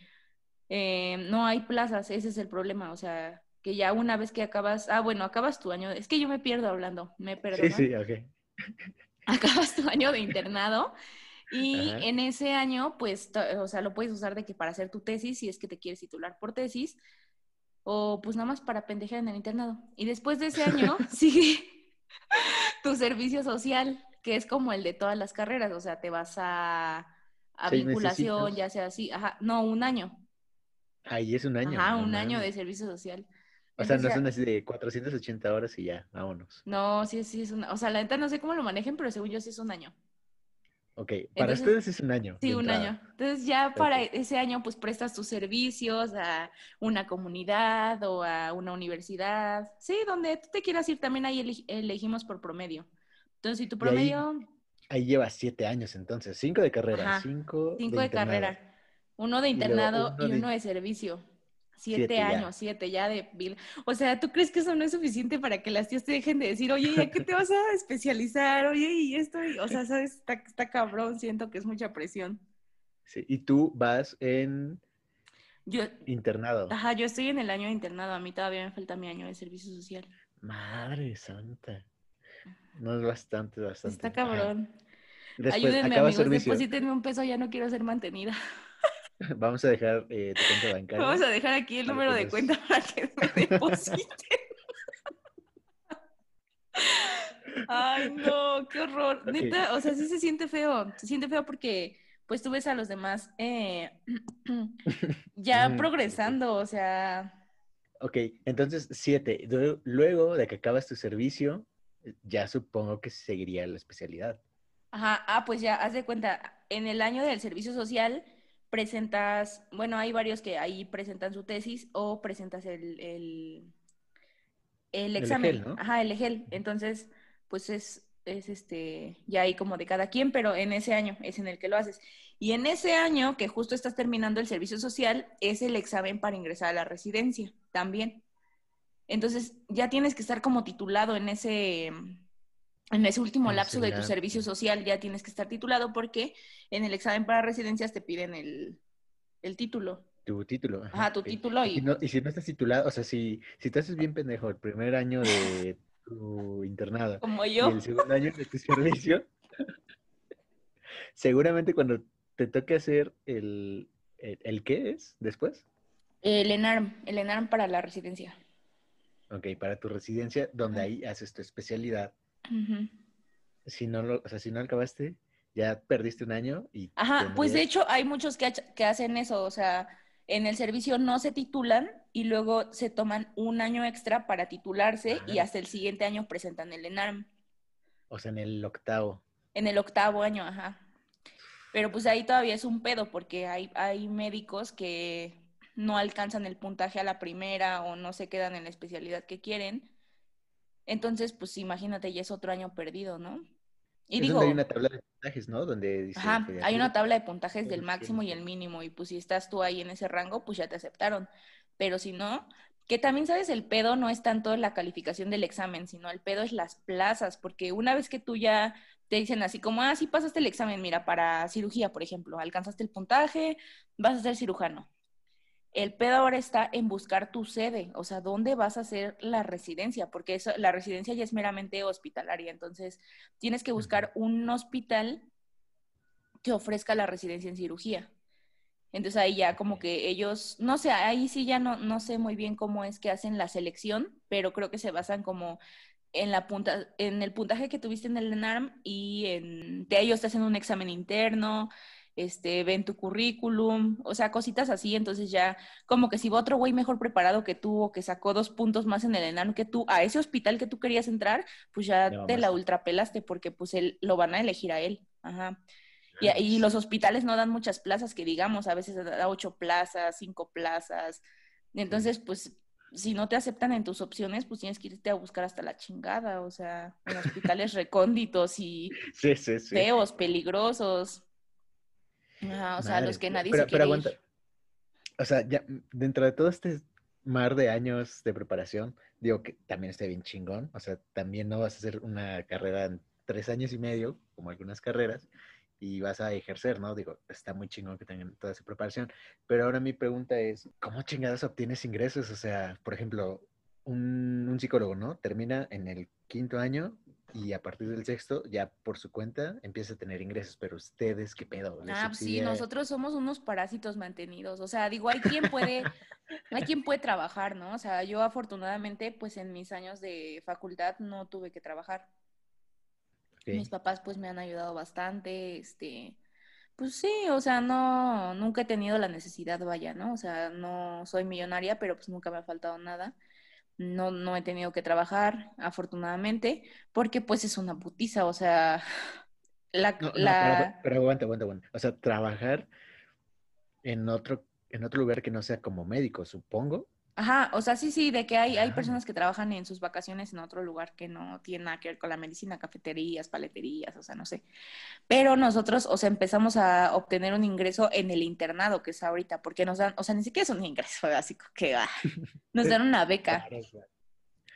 eh, no hay plazas, ese es el problema. O sea, que ya una vez que acabas, ah, bueno, acabas tu año, es que yo me pierdo hablando, me Sí, perdonan. sí, ok. Acabas tu año de internado y Ajá. en ese año, pues, o sea, lo puedes usar de que para hacer tu tesis, si es que te quieres titular por tesis, o pues nada más para pendejar en el internado. Y después de ese año sigue tu servicio social, que es como el de todas las carreras, o sea, te vas a, vinculación, ya sea así, ajá, no, un año, Ahí es un año. ajá, no un año de servicio social. O sea, no son así de 480 horas y ya, vámonos. No, sí, sí, es una, o sea, la neta no sé cómo lo manejen, pero según yo sí es un año. Ok, para Entonces- ustedes es un año. Sí, un entrada. año. Entonces ya para ese año pues prestas tus servicios a una comunidad o a una universidad. Sí, donde tú te quieras ir, también ahí elegimos por promedio. Entonces, si tu Y ahí- promedio, Ahí lleva siete años entonces, cinco de carrera, Ajá, cinco, cinco de, carrera, uno de Y luego internado uno y de- uno de servicio. Siete, Siete ya. años, siete ya de vil- O sea, ¿tú crees que eso no es suficiente para que las tías te dejen de decir, oye, ¿a qué te vas a especializar? Oye, y esto, y- o sea, ¿sabes? Está, está cabrón, siento que es mucha presión. Sí, y tú vas en Yo, internado. Ajá, yo estoy en el año de internado, a mí todavía me falta mi año de servicio social. Madre santa. No es bastante, bastante. Está cabrón. Después Ayúdenme, amigos, deposítenme un peso, ya no quiero ser mantenida. Vamos a dejar eh, tu cuenta bancaria. Vamos a dejar aquí el número de cuenta para que me depositen. Ay, no, qué horror. Ok. Neta, o sea, sí se siente feo. Se siente feo porque, pues tú ves a los demás eh, ya progresando, o sea... Ok, entonces siete. Luego de que acabas tu servicio, ya supongo que seguiría la especialidad. Ajá, ah, pues ya, haz de cuenta, en el año del servicio social presentas, bueno, hay varios que ahí presentan su tesis o presentas el, el, el examen. Ajá, el EGEL. Entonces, pues es, es este, ya ahí como de cada quien, pero en ese año es en el que lo haces. Y en ese año que justo estás terminando el servicio social, es el examen para ingresar a la residencia también. Entonces, ya tienes que estar como titulado en ese, en ese último lapso de tu servicio social, ya tienes que estar titulado porque en el examen para residencias te piden el, el título. Tu título. Ajá, tu título. Y... Y, si no estás titulado, o sea, si, si te haces bien pendejo el primer año de tu internado. Como yo. Y el segundo año de tu servicio, seguramente cuando te toque hacer el, el, qué es después. El ENARM, el ENARM para la residencia. Ok, para tu residencia, donde ahí haces tu especialidad. Si no lo, o sea, si no acabaste, ya perdiste un año y. Ajá, pues de hecho hay muchos que, que hacen eso, o sea, en el servicio no se titulan y luego se toman un año extra para titularse y hasta el siguiente año presentan el ENARM. O sea, en el octavo. En el octavo año, ajá. Pero pues ahí todavía es un pedo porque hay, hay médicos que no alcanzan el puntaje a la primera o no se quedan en la especialidad que quieren. Entonces, pues imagínate, ya es otro año perdido, ¿no? Y digo, hay una tabla de puntajes, ¿no? Donde dice ajá, hay una tabla de puntajes del máximo y el mínimo y pues si estás tú ahí en ese rango, pues ya te aceptaron. Pero si no, que también sabes, el pedo no es tanto la calificación del examen, sino el pedo es las plazas, porque una vez que tú ya te dicen así como, ah, sí pasaste el examen, mira, para cirugía, por ejemplo, alcanzaste el puntaje, vas a ser cirujano. El pedo ahora está en buscar tu sede, o sea, dónde vas a hacer la residencia, porque eso, la residencia ya es meramente hospitalaria, entonces tienes que buscar un hospital que ofrezca la residencia en cirugía. Entonces ahí ya como que ellos, no sé, ahí sí ya no, no sé muy bien cómo es que hacen la selección, pero creo que se basan como en la punta, en el puntaje que tuviste en el ENARM y en, de ellos te hacen un examen interno, este, ven tu currículum, o sea, cositas así, entonces ya como que si va otro güey mejor preparado que tú o que sacó dos puntos más en el ENARM que tú, a ese hospital que tú querías entrar, pues ya te la ultrapelaste porque pues él, lo van a elegir a él, ajá. Y, y, los hospitales no dan muchas plazas, que digamos, a veces da ocho plazas, cinco plazas. Entonces, pues, si no te aceptan en tus opciones, pues tienes que irte a buscar hasta la chingada, o sea, en hospitales recónditos y feos, peligrosos. O sea, los que nadie se quiere ir. O sea, ya dentro de todo este mar de años de preparación, digo que también está bien chingón. O sea, también no vas a hacer una carrera en tres años y medio, como algunas carreras, y vas a ejercer, ¿no? Digo, está muy chingón que tengan toda esa preparación. Pero ahora mi pregunta es, ¿cómo chingadas obtienes ingresos? O sea, por ejemplo, un, psicólogo, ¿no? Termina en el quinto año y a partir del sexto, ya por su cuenta, empieza a tener ingresos. Pero ustedes, ¿qué pedo? Ah, sí, nosotros somos unos parásitos mantenidos. O sea, digo, hay quien puede, hay quien puede trabajar, ¿no? O sea, yo afortunadamente, pues en mis años de facultad no tuve que trabajar. Mis papás pues me han ayudado bastante, este, pues sí, o sea, no, nunca he tenido la necesidad, vaya, ¿no? O sea, no soy millonaria, pero pues nunca me ha faltado nada. No, no he tenido que trabajar, afortunadamente, porque pues es una putiza, o sea, la... la... pero, aguanta, aguanta, aguanta. O sea, trabajar en otro, en otro lugar que no sea como médico, supongo. Ajá, o sea, sí, sí, de que hay, hay personas que trabajan en sus vacaciones en otro lugar que no tiene nada que ver con la medicina, cafeterías, paleterías, o sea, no sé. Pero nosotros, o sea, empezamos a obtener un ingreso en el internado, que es ahorita, porque nos dan, o sea, ni siquiera es un ingreso básico, que ah, nos dan una beca.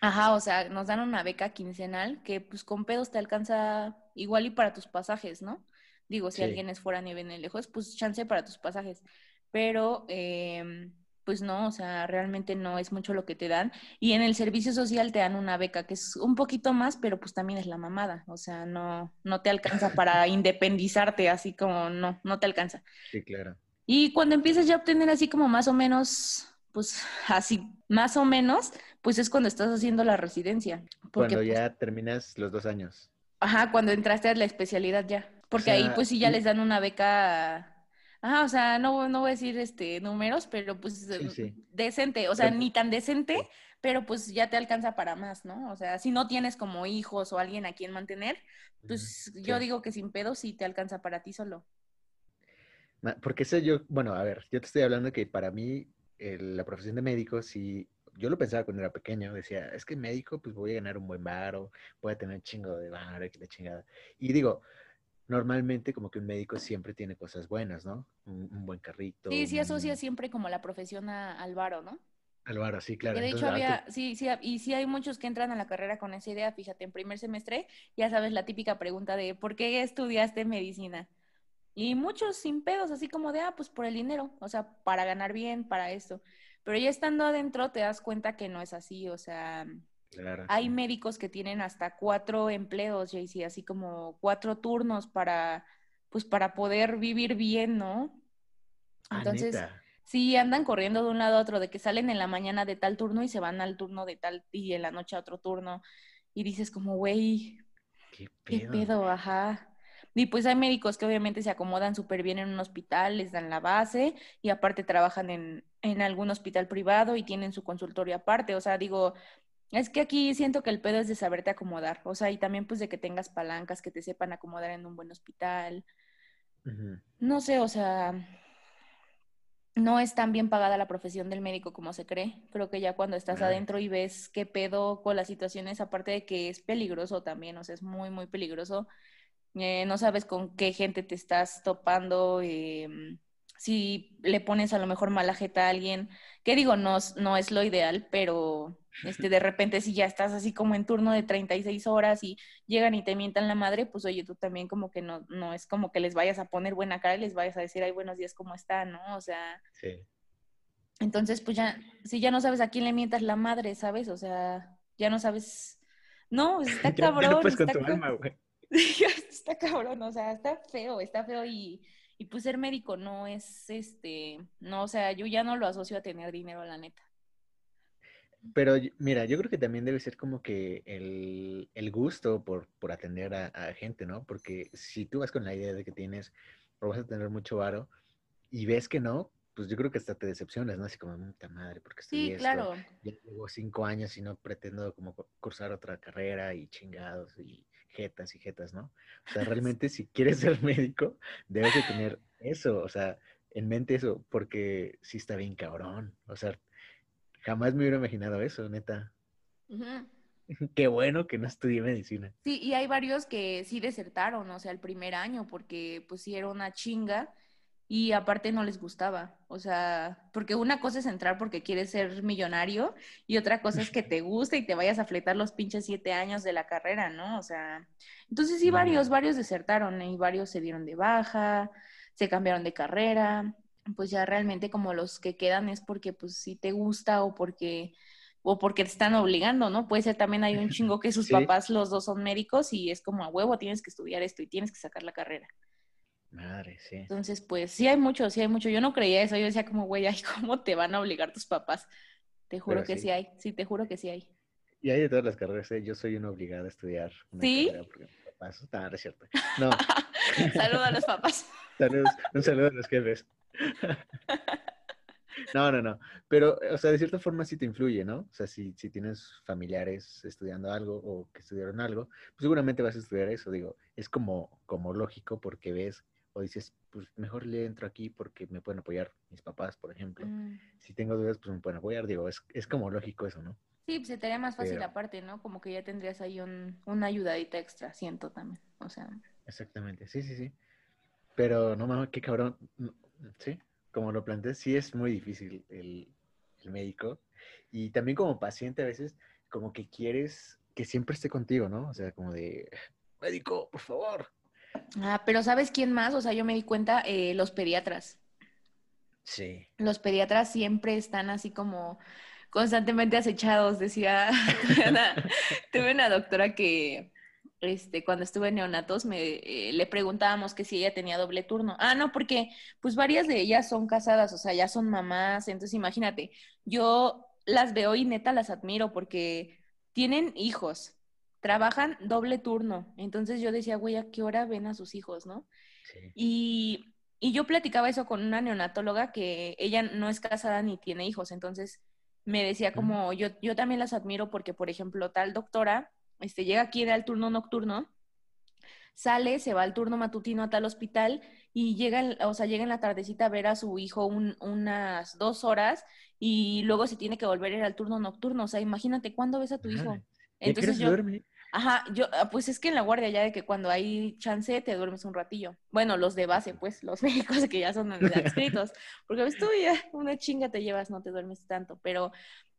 Ajá, o sea, nos dan una beca quincenal que pues con pedos te alcanza igual y para tus pasajes, ¿no? Digo, si alguien es fuera ni viene lejos, pues chance para tus pasajes. Pero... Eh, pues no, o sea, realmente no es mucho lo que te dan. Y en el servicio social te dan una beca que es un poquito más, pero pues también es la mamada, o sea, no, no te alcanza para independizarte, así como no, no te alcanza. Sí, claro. Y cuando empiezas ya a obtener así como más o menos, pues así, más o menos, pues es cuando estás haciendo la residencia. cuando ya terminas los dos años. Ajá, cuando entraste a la especialidad ya. Porque ahí pues sí ya les dan una beca Ajá, o sea, no, no voy a decir este números, pero pues decente, o sea, ni tan decente, pero pues ya te alcanza para más, ¿no? O sea, si no tienes como hijos o alguien a quien mantener, pues yo digo que sin pedo sí te alcanza para ti solo. Porque sé yo, bueno, a ver, yo te estoy hablando que para mí la profesión de médico, sí, yo lo pensaba cuando era pequeño, decía, es que médico, pues voy a ganar un buen varo, voy a tener chingo de varo, que la chingada. Y digo, normalmente como que un médico siempre tiene cosas buenas, ¿no? Un, buen carrito. Sí, sí asocia siempre como la profesión al varo, ¿no? Al varo, sí, claro. de hecho había, sí, sí, y sí hay muchos que entran a la carrera con esa idea, fíjate, en primer semestre, ya sabes la típica pregunta de ¿por qué estudiaste medicina? Y muchos sin pedos, así como de, ah, pues por el dinero, o sea, para ganar bien, para esto. Pero ya estando adentro te das cuenta que no es así, o sea, hay médicos que tienen hasta cuatro empleos, JC, así como cuatro turnos para, pues para poder vivir bien, ¿no? Ah, Entonces, sí, andan corriendo de un lado a otro, de que salen en la mañana de tal turno y se van al turno de tal y en la noche a otro turno. Y dices como, güey, ¿Qué, ¿qué pedo? Ajá. Y pues hay médicos que obviamente se acomodan súper bien en un hospital, les dan la base y aparte trabajan en, en algún hospital privado y tienen su consultorio aparte. O sea, digo, es que aquí siento que el pedo es de saberte acomodar, o sea, y también pues de que tengas palancas que te sepan acomodar en un buen hospital. No sé, o sea, no es tan bien pagada la profesión del médico como se cree. Creo que ya cuando estás adentro y ves qué pedo con las situaciones, aparte de que es peligroso también, o sea, es muy, muy peligroso. Eh, no sabes con qué gente te estás topando. Eh, si le pones a lo mejor mala jeta a alguien, que digo, no, no es lo ideal, pero este, de repente si ya estás así como en turno de 36 horas y llegan y te mientan la madre, pues oye, tú también como que no, no es como que les vayas a poner buena cara y les vayas a decir, ay, buenos días, ¿cómo está? ¿No? O sea... Sí. Entonces, pues ya, si ya no sabes a quién le mientas la madre, ¿sabes? O sea, ya no sabes... No, está cabrón. está, está cabrón, o sea, está feo, está feo y y pues ser médico no es, este, no, o sea, yo ya no lo asocio a tener dinero, la neta. Pero mira, yo creo que también debe ser como que el, gusto por, por atender a, gente, ¿no? Porque si tú vas con la idea de que tienes, o vas a tener mucho varo, y ves que no, pues yo creo que hasta te decepcionas, ¿no? Así como, puta madre, porque estoy sí, claro. ya llevo cinco años y no pretendo como cursar otra carrera y chingados y jetas y jetas, ¿no? O sea, realmente si quieres ser médico, debes de tener eso, o sea, en mente eso, porque sí está bien cabrón. O sea, jamás me hubiera imaginado eso, neta. Qué bueno que no estudié medicina. Sí, y hay varios que sí desertaron, o sea, el primer año, porque pues sí era una chinga y aparte no les gustaba. O sea, porque una cosa es entrar porque quieres ser millonario y otra cosa es que te guste y te vayas a fletar los pinches siete años de la carrera, ¿no? O sea, entonces sí, varios, varios desertaron y varios se dieron de baja, se cambiaron de carrera. Pues ya realmente como los que quedan es porque pues sí te gusta o porque o porque te están obligando, ¿no? Puede ser también hay un chingo que sus papás los dos son médicos y es como a huevo tienes que estudiar esto y tienes que sacar la carrera. Madre, sí. Entonces, pues sí hay mucho, sí hay mucho. Yo no creía eso, yo decía como, güey, ay, ¿cómo te van a obligar tus papás? Te juro que sí. hay, sí, te juro que sí hay. Y hay de todas las carreras, ¿eh? yo soy una obligada a estudiar. Una ¿Sí? Porque mis papás, es cierto. No. Saludos a los papás. Saludos, un saludo a los jefes. No, no, no. Pero, o sea, de cierta forma sí te influye, ¿no? O sea, si, si tienes familiares estudiando algo o que estudiaron algo, pues seguramente vas a estudiar eso. Digo, es como, como lógico porque ves o dices, pues mejor le entro aquí porque me pueden apoyar mis papás, por ejemplo. Mm. Si tengo dudas, pues me pueden apoyar. Digo, es, es como lógico eso, ¿no? Sí, pues se te haría más fácil aparte, ¿no? Como que ya tendrías ahí un, una ayudadita extra, siento también. O sea. Exactamente, sí, sí, sí. Pero no mames, qué cabrón. Sí, como lo planteé, sí es muy difícil el, el médico. Y también como paciente a veces, como que quieres que siempre esté contigo, ¿no? O sea, como de, médico, por favor, Ah, pero ¿sabes quién más? O sea, yo me di cuenta, eh, los pediatras. Sí. Los pediatras siempre están así como constantemente acechados. Decía, tuve una, doctora que este, cuando estuve en neonatos me, eh, le preguntábamos que si ella tenía doble turno. Ah, no, porque pues varias de ellas son casadas, o sea, ya son mamás. Entonces, imagínate, yo las veo y neta las admiro porque tienen hijos, trabajan doble turno. Entonces yo decía, güey, ¿a qué hora ven a sus hijos, no? Y, y yo platicaba eso con una neonatóloga que ella no es casada ni tiene hijos. Entonces me decía como, yo, yo también las admiro porque, por ejemplo, tal doctora este, llega aquí el turno nocturno, sale, se va al turno matutino a tal hospital y llega, o sea, llega en la tardecita a ver a su hijo unas dos horas y luego se tiene que volver a ir al turno nocturno. O sea, imagínate, ¿cuándo ves a tu hijo? Entonces yo, duerme? Ajá, yo, ah, pues es que en la guardia ya de que cuando hay chance te duermes un ratillo. Bueno, los de base, pues, los médicos que ya son adscritos. Porque ves tú ya una chinga te llevas, no te duermes tanto. Pero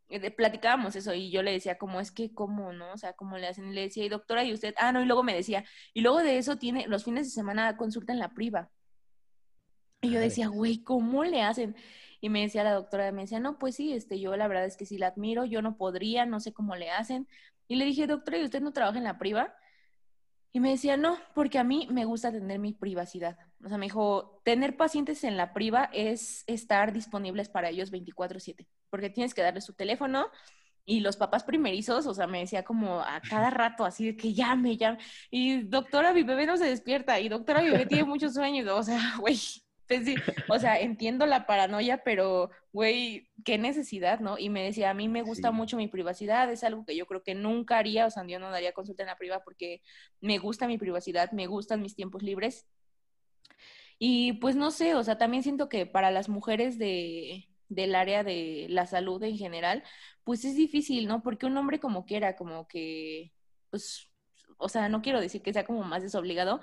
eh, platicábamos eso y yo le decía, como es que, ¿cómo, no? O sea, ¿cómo le hacen? le decía, y doctora, ¿y usted? Ah, no, y luego me decía, y luego de eso tiene, los fines de semana consulta en la priva. Y yo decía, güey, ¿cómo le hacen? Y me decía la doctora, me decía, no, pues sí, este, yo la verdad es que sí la admiro, yo no podría, no sé cómo le hacen. Y le dije, doctora, ¿y usted no trabaja en la priva? Y me decía, no, porque a mí me gusta tener mi privacidad. O sea, me dijo, tener pacientes en la priva es estar disponibles para ellos 24/7, porque tienes que darle su teléfono y los papás primerizos, o sea, me decía como a cada rato así de que llame, llame. Y doctora, mi bebé no se despierta y doctora, mi bebé tiene muchos sueños. O sea, güey, pues sí, o sea, entiendo la paranoia, pero, güey, qué necesidad, ¿no? Y me decía, a mí me gusta mucho mi privacidad, es algo que yo creo que nunca haría, o sea, yo no daría consulta en la priva porque me gusta mi privacidad, me gustan mis tiempos libres. Y pues no sé, o sea, también siento que para las mujeres de, del área de la salud en general, pues es difícil, ¿no? Porque un hombre como quiera, como que, pues, o sea, no quiero decir que sea como más desobligado,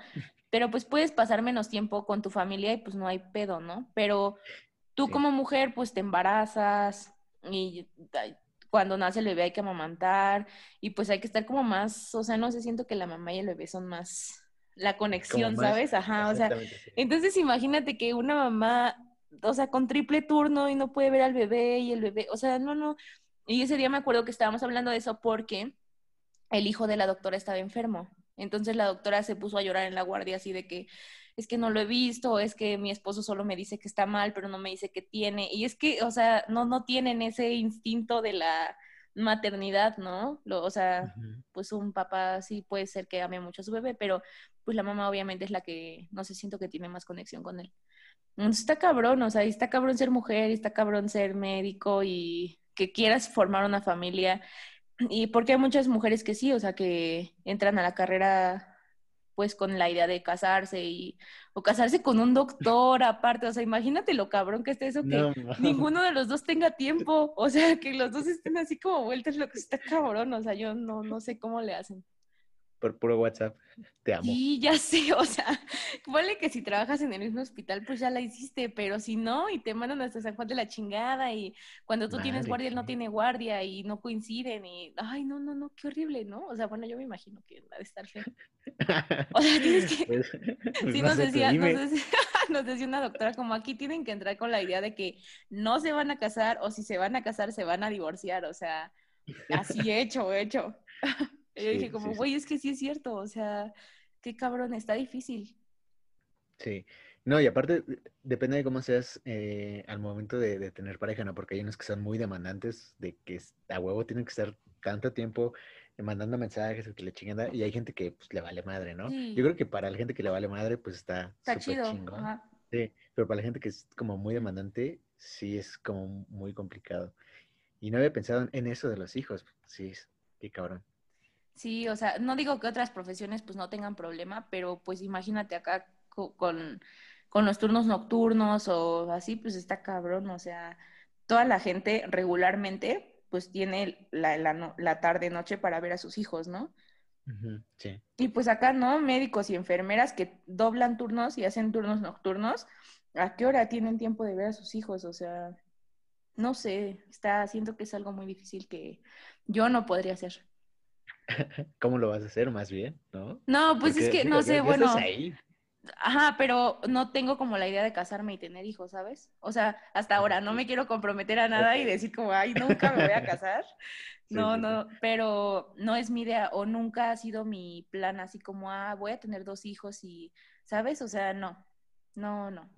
pero pues puedes pasar menos tiempo con tu familia y pues no hay pedo, ¿no? Pero tú como mujer pues te embarazas y cuando nace el bebé hay que amamantar y pues hay que estar como más, o sea, no sé, siento que la mamá y el bebé son más la conexión, ¿sabes? Ajá, o sea, entonces imagínate que una mamá, o sea, con triple turno y no puede ver al bebé y el bebé, o sea, no, no. Y ese día me acuerdo que estábamos hablando de eso porque el hijo de la doctora estaba enfermo. Entonces la doctora se puso a llorar en la guardia así de que es que no lo he visto, es que mi esposo solo me dice que está mal, pero no me dice que tiene. Y es que, o sea, no, no tienen ese instinto de la maternidad, ¿no? Lo, o sea, pues un papá sí puede ser que ame mucho a su bebé, pero pues la mamá obviamente es la que, no sé, siento que tiene más conexión con él. Entonces está cabrón, o sea, está cabrón ser mujer, está cabrón ser médico y que quieras formar una familia y porque hay muchas mujeres que sí, o sea, que entran a la carrera pues con la idea de casarse y o casarse con un doctor aparte, o sea, imagínate lo cabrón que esté eso que ninguno de los dos tenga tiempo, o sea, que los dos estén así como vueltos lo que está cabrón, o sea, yo no no sé cómo le hacen por puro WhatsApp. Te amo. Sí, ya sé, o sea, vale que si trabajas en el mismo hospital, pues ya la hiciste, pero si no, y te mandan hasta San Juan de la chingada, y cuando tú tienes guardia, él no tiene guardia, y no coinciden, y, ay, no, no, no, qué horrible, ¿no? O sea, bueno, yo me imagino que va a estar feo. O sea, tienes que... Pues, pues sí, nos decía, nos decía, nos decía una doctora, como aquí tienen que entrar con la idea de que no se van a casar, o si se van a casar, se van a divorciar, o sea, así hecho, hecho. Y yo dije como, güey, es que sí es cierto, o sea, qué cabrón, está difícil. Sí, no, y aparte depende de cómo seas eh, al momento de, tener pareja, ¿no? Porque hay unos que son muy demandantes de que a huevo tienen que estar tanto tiempo mandando mensajes que le chingada y hay gente que pues le vale madre, ¿no? Yo creo que para la gente que le vale madre pues está está chido. Chingón. Sí, pero para la gente que es como muy demandante sí es como muy complicado. Y no había pensado en eso de los hijos, sí, qué cabrón. Sí, o sea, no digo que otras profesiones pues no tengan problema, pero pues imagínate acá con, los turnos nocturnos o así, pues está cabrón, o sea, toda la gente regularmente pues tiene la, la, la tarde-noche para ver a sus hijos, ¿no? sí. Y pues acá, ¿no? Médicos y enfermeras que doblan turnos y hacen turnos nocturnos, ¿a qué hora tienen tiempo de ver a sus hijos? O sea, no sé, está, siento que es algo muy difícil que yo no podría hacer. ¿Cómo lo vas a hacer más bien? ¿No? No, pues es que no sé, bueno. Ajá, pero no tengo como la idea de casarme y tener hijos, ¿sabes? O sea, hasta ah, ahora no me quiero comprometer a nada y decir como, ay, nunca me voy a casar. No, no, pero no es mi idea o nunca ha sido mi plan así como, ah, voy a tener dos hijos y, ¿sabes? O sea, no, no, no.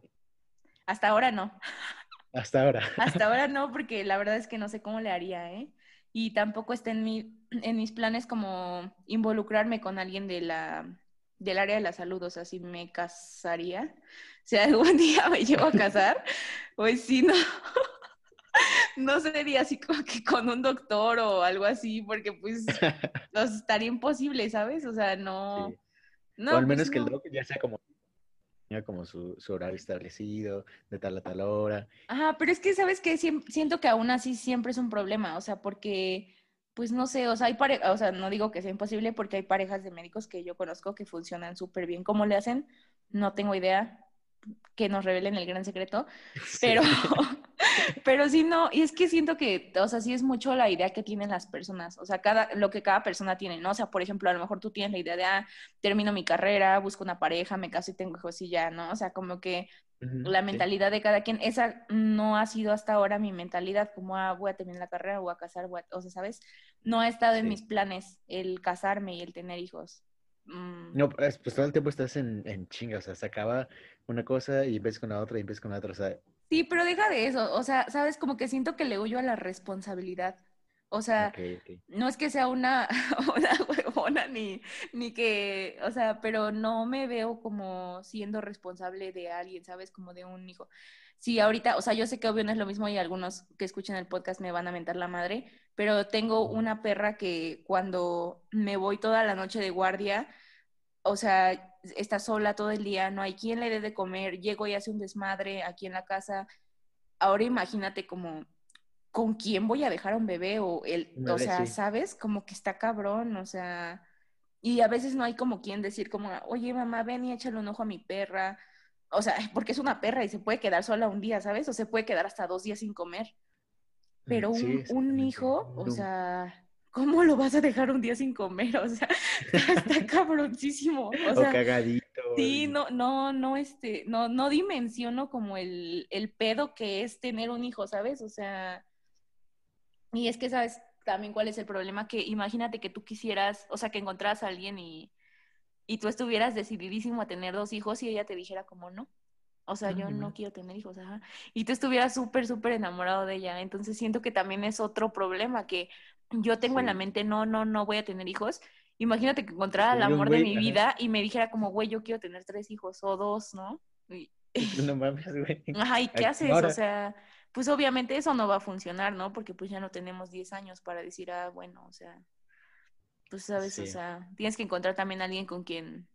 Hasta ahora no. Hasta ahora. Hasta ahora no, porque la verdad es que no sé cómo le haría, ¿eh? y tampoco está en, mi, en mis planes como involucrarme con alguien de la, del área de la salud, o sea, si me casaría, si algún día me llevo a casar, pues sí, no, no sería así como que con un doctor o algo así, porque pues estaría imposible, ¿sabes? O sea, no... no o al menos pues que el doctor ya sea como como su, su, horario establecido, de tal a tal hora. Ajá, pero es que, ¿sabes que Siento que aún así siempre es un problema, o sea, porque, pues no sé, o sea, hay parejas, o sea, no digo que sea imposible porque hay parejas de médicos que yo conozco que funcionan súper bien. ¿Cómo le hacen? No tengo idea, que nos revelen el gran secreto, pero, pero sí no, y es que siento que, o sea, sí es mucho la idea que tienen las personas, o sea, cada, lo que cada persona tiene, ¿no? O sea, por ejemplo, a lo mejor tú tienes la idea de, ah, termino mi carrera, busco una pareja, me caso y tengo hijos y ya, ¿no? O sea, como que la mentalidad de cada quien, esa no ha sido hasta ahora mi mentalidad, como, ah, voy a terminar la carrera, voy a casar, voy a, o sea, ¿sabes? No ha estado en mis planes el casarme y el tener hijos. Mm. No, pues, pues todo el tiempo estás en, en chinga, o sea, se acaba una cosa y ves con la otra y ves con la otra, o sea. Sí, pero deja de eso, o sea, sabes, como que siento que le huyo a la responsabilidad. O sea, no es que sea una, una huevona ni, ni que, o sea, pero no me veo como siendo responsable de alguien, ¿sabes? Como de un hijo. Sí, ahorita, o sea, yo sé que obvio no es lo mismo y algunos que escuchen el podcast me van a mentar la madre, pero tengo una perra que cuando me voy toda la noche de guardia, o sea, está sola todo el día, no hay quien le dé de comer, llego y hace un desmadre aquí en la casa. Ahora imagínate como con quién voy a dejar a un bebé o el, o sea, ¿sabes? Como que está cabrón, o sea, y a veces no hay como quien decir como, oye mamá, ven y échale un ojo a mi perra, o sea, porque es una perra y se puede quedar sola un día, ¿sabes? O se puede quedar hasta dos días sin comer. Pero un, un hijo, o sea, ¿cómo lo vas a dejar un día sin comer? O sea, está, cabroncísimo. O, sea, cagadito. Sí, no, no, no, este, no, no dimensiono como el, el pedo que es tener un hijo, ¿sabes? O sea, y es que sabes también cuál es el problema, que imagínate que tú quisieras, o sea, que encontraras a alguien y, y tú estuvieras decididísimo a tener dos hijos y ella te dijera como no. O sea, yo no quiero tener hijos, ajá. Y tú estuvieras súper, súper enamorado de ella. Entonces siento que también es otro problema que yo tengo en la mente, no, no, no voy a tener hijos. Imagínate que encontrara el amor de mi vida y me dijera como, güey, yo quiero tener tres hijos o dos, ¿no? No mames, güey. Ajá, ¿y qué haces? O sea, pues obviamente eso no va a funcionar, ¿no? Porque pues ya no tenemos 10 años para decir, ah, bueno, o sea, pues sabes, o sea, tienes que encontrar también a alguien con quien,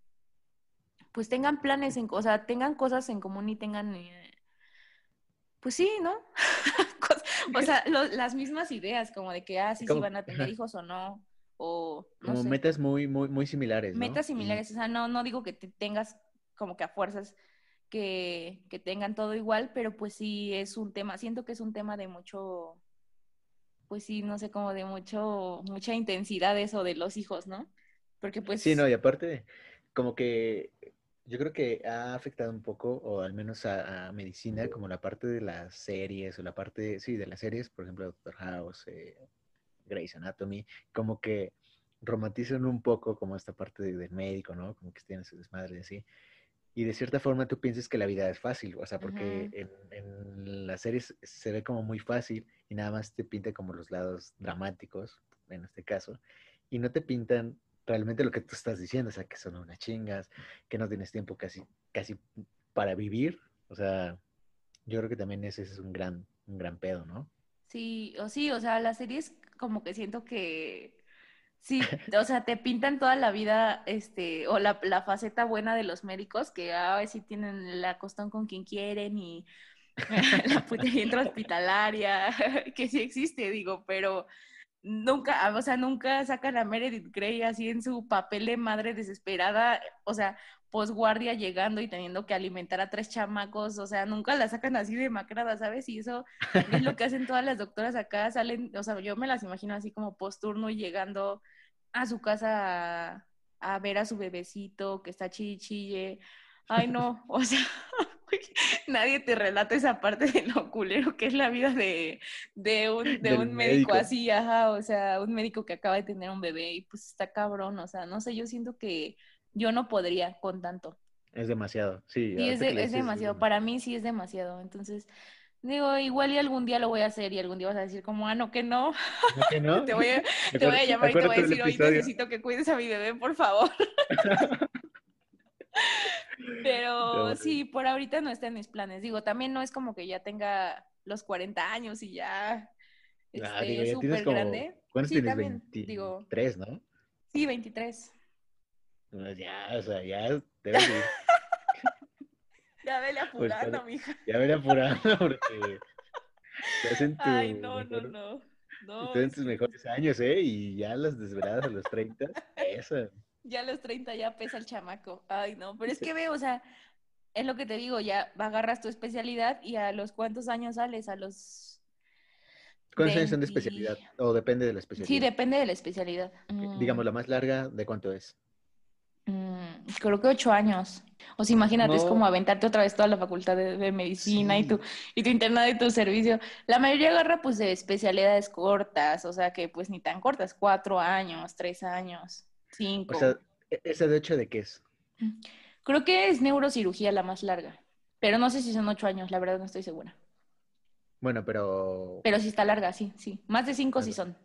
pues tengan planes, en, o sea, tengan cosas en común y tengan, eh, pues sí, ¿no? o sea, las mismas ideas, como de que, ah, sí, sí van a tener hijos o no, o... como metas muy, muy, muy similares, ¿no? Metas similares, o sea, no, no digo que te tengas como que a fuerzas que, que tengan todo igual, pero pues sí es un tema, siento que es un tema de mucho, pues sí, no sé, como de mucho, mucha intensidad eso de los hijos, ¿no? Porque pues... Sí, no, y aparte, como que yo creo que ha afectado un poco, o al menos a, medicina, como la parte de las series, o la parte, sí, de las series, por ejemplo, Doctor House, eh, Grey's Anatomy, como que romantizan un poco como esta parte del médico, ¿no? Como que tiene su desmadre así. Y de cierta forma tú piensas que la vida es fácil, o sea, porque en, en, las series se ve como muy fácil y nada más te pinta como los lados dramáticos, en este caso, y no te pintan realmente lo que tú estás diciendo, o sea, que son unas chingas, que no tienes tiempo casi, casi para vivir, o sea, yo creo que también ese es un gran, un gran pedo, ¿no? Sí, o sí, o sea, las series como que siento que sí, o sea, te pintan toda la vida, este, o la, la faceta buena de los médicos, que a si tienen la costón con quien quieren y la putería hospitalaria, que sí existe, digo, pero nunca, o sea, nunca sacan a Meredith Grey así en su papel de madre desesperada, o sea, posguardia llegando y teniendo que alimentar a tres chamacos, o sea, nunca la sacan así de macrada, ¿sabes? Y eso es lo que hacen todas las doctoras acá, salen, o sea, yo me las imagino así como posturno y llegando a su casa a, ver a su bebecito que está chille, Ay, no, o sea, nadie te relata esa parte de lo culero que es la vida de, un, de un médico, así, ajá, o sea, un médico que acaba de tener un bebé y pues está cabrón, o sea, no sé, yo siento que yo no podría con tanto. Es demasiado, sí. Sí, es, demasiado, para mí sí es demasiado, entonces, Digo, igual y algún día lo voy a hacer y algún día vas a decir como, ah, no, que no. ¿No que no? te, voy a, te voy a llamar y te voy a decir, hoy necesito que cuides a mi bebé, por favor. Pero sí, por ahorita no está en mis planes. Digo, también no es como que ya tenga los 40 años y ya ah, esté súper grande. ¿Cuántos sí, tienes? También, 23, digo, ¿no? Sí, 23. Pues ya, o sea, ya debes. Ya vele pues, apurando, mija. Ya vele apurando porque estás en tu Ay, no, no, no. no estás en tus mejores años, ¿eh? Y ya las desveladas a los 30, eso. Ya a los 30 ya pesa el chamaco. Ay, no, pero es que veo, o sea, es lo que te digo, ya agarras tu especialidad y a los cuántos años sales, a los... ¿Cuántos años son de especialidad? ¿O depende de la especialidad? Sí, depende de la especialidad. Digamos, la más larga, ¿de cuánto es? Mm, creo que ocho años. O sea, imagínate, es como aventarte otra vez toda la facultad de, medicina y tu y tu internado y tu servicio. La mayoría agarra pues de especialidades cortas, o sea que pues ni tan cortas, cuatro años, tres años, cinco. O sea, ¿e-, ¿esa de ocho de qué es? Mm, creo que es neurocirugía la más larga, pero no sé si son ocho años, la verdad no estoy segura. Bueno, pero... Pero sí está larga, sí, sí. Más de cinco sí son.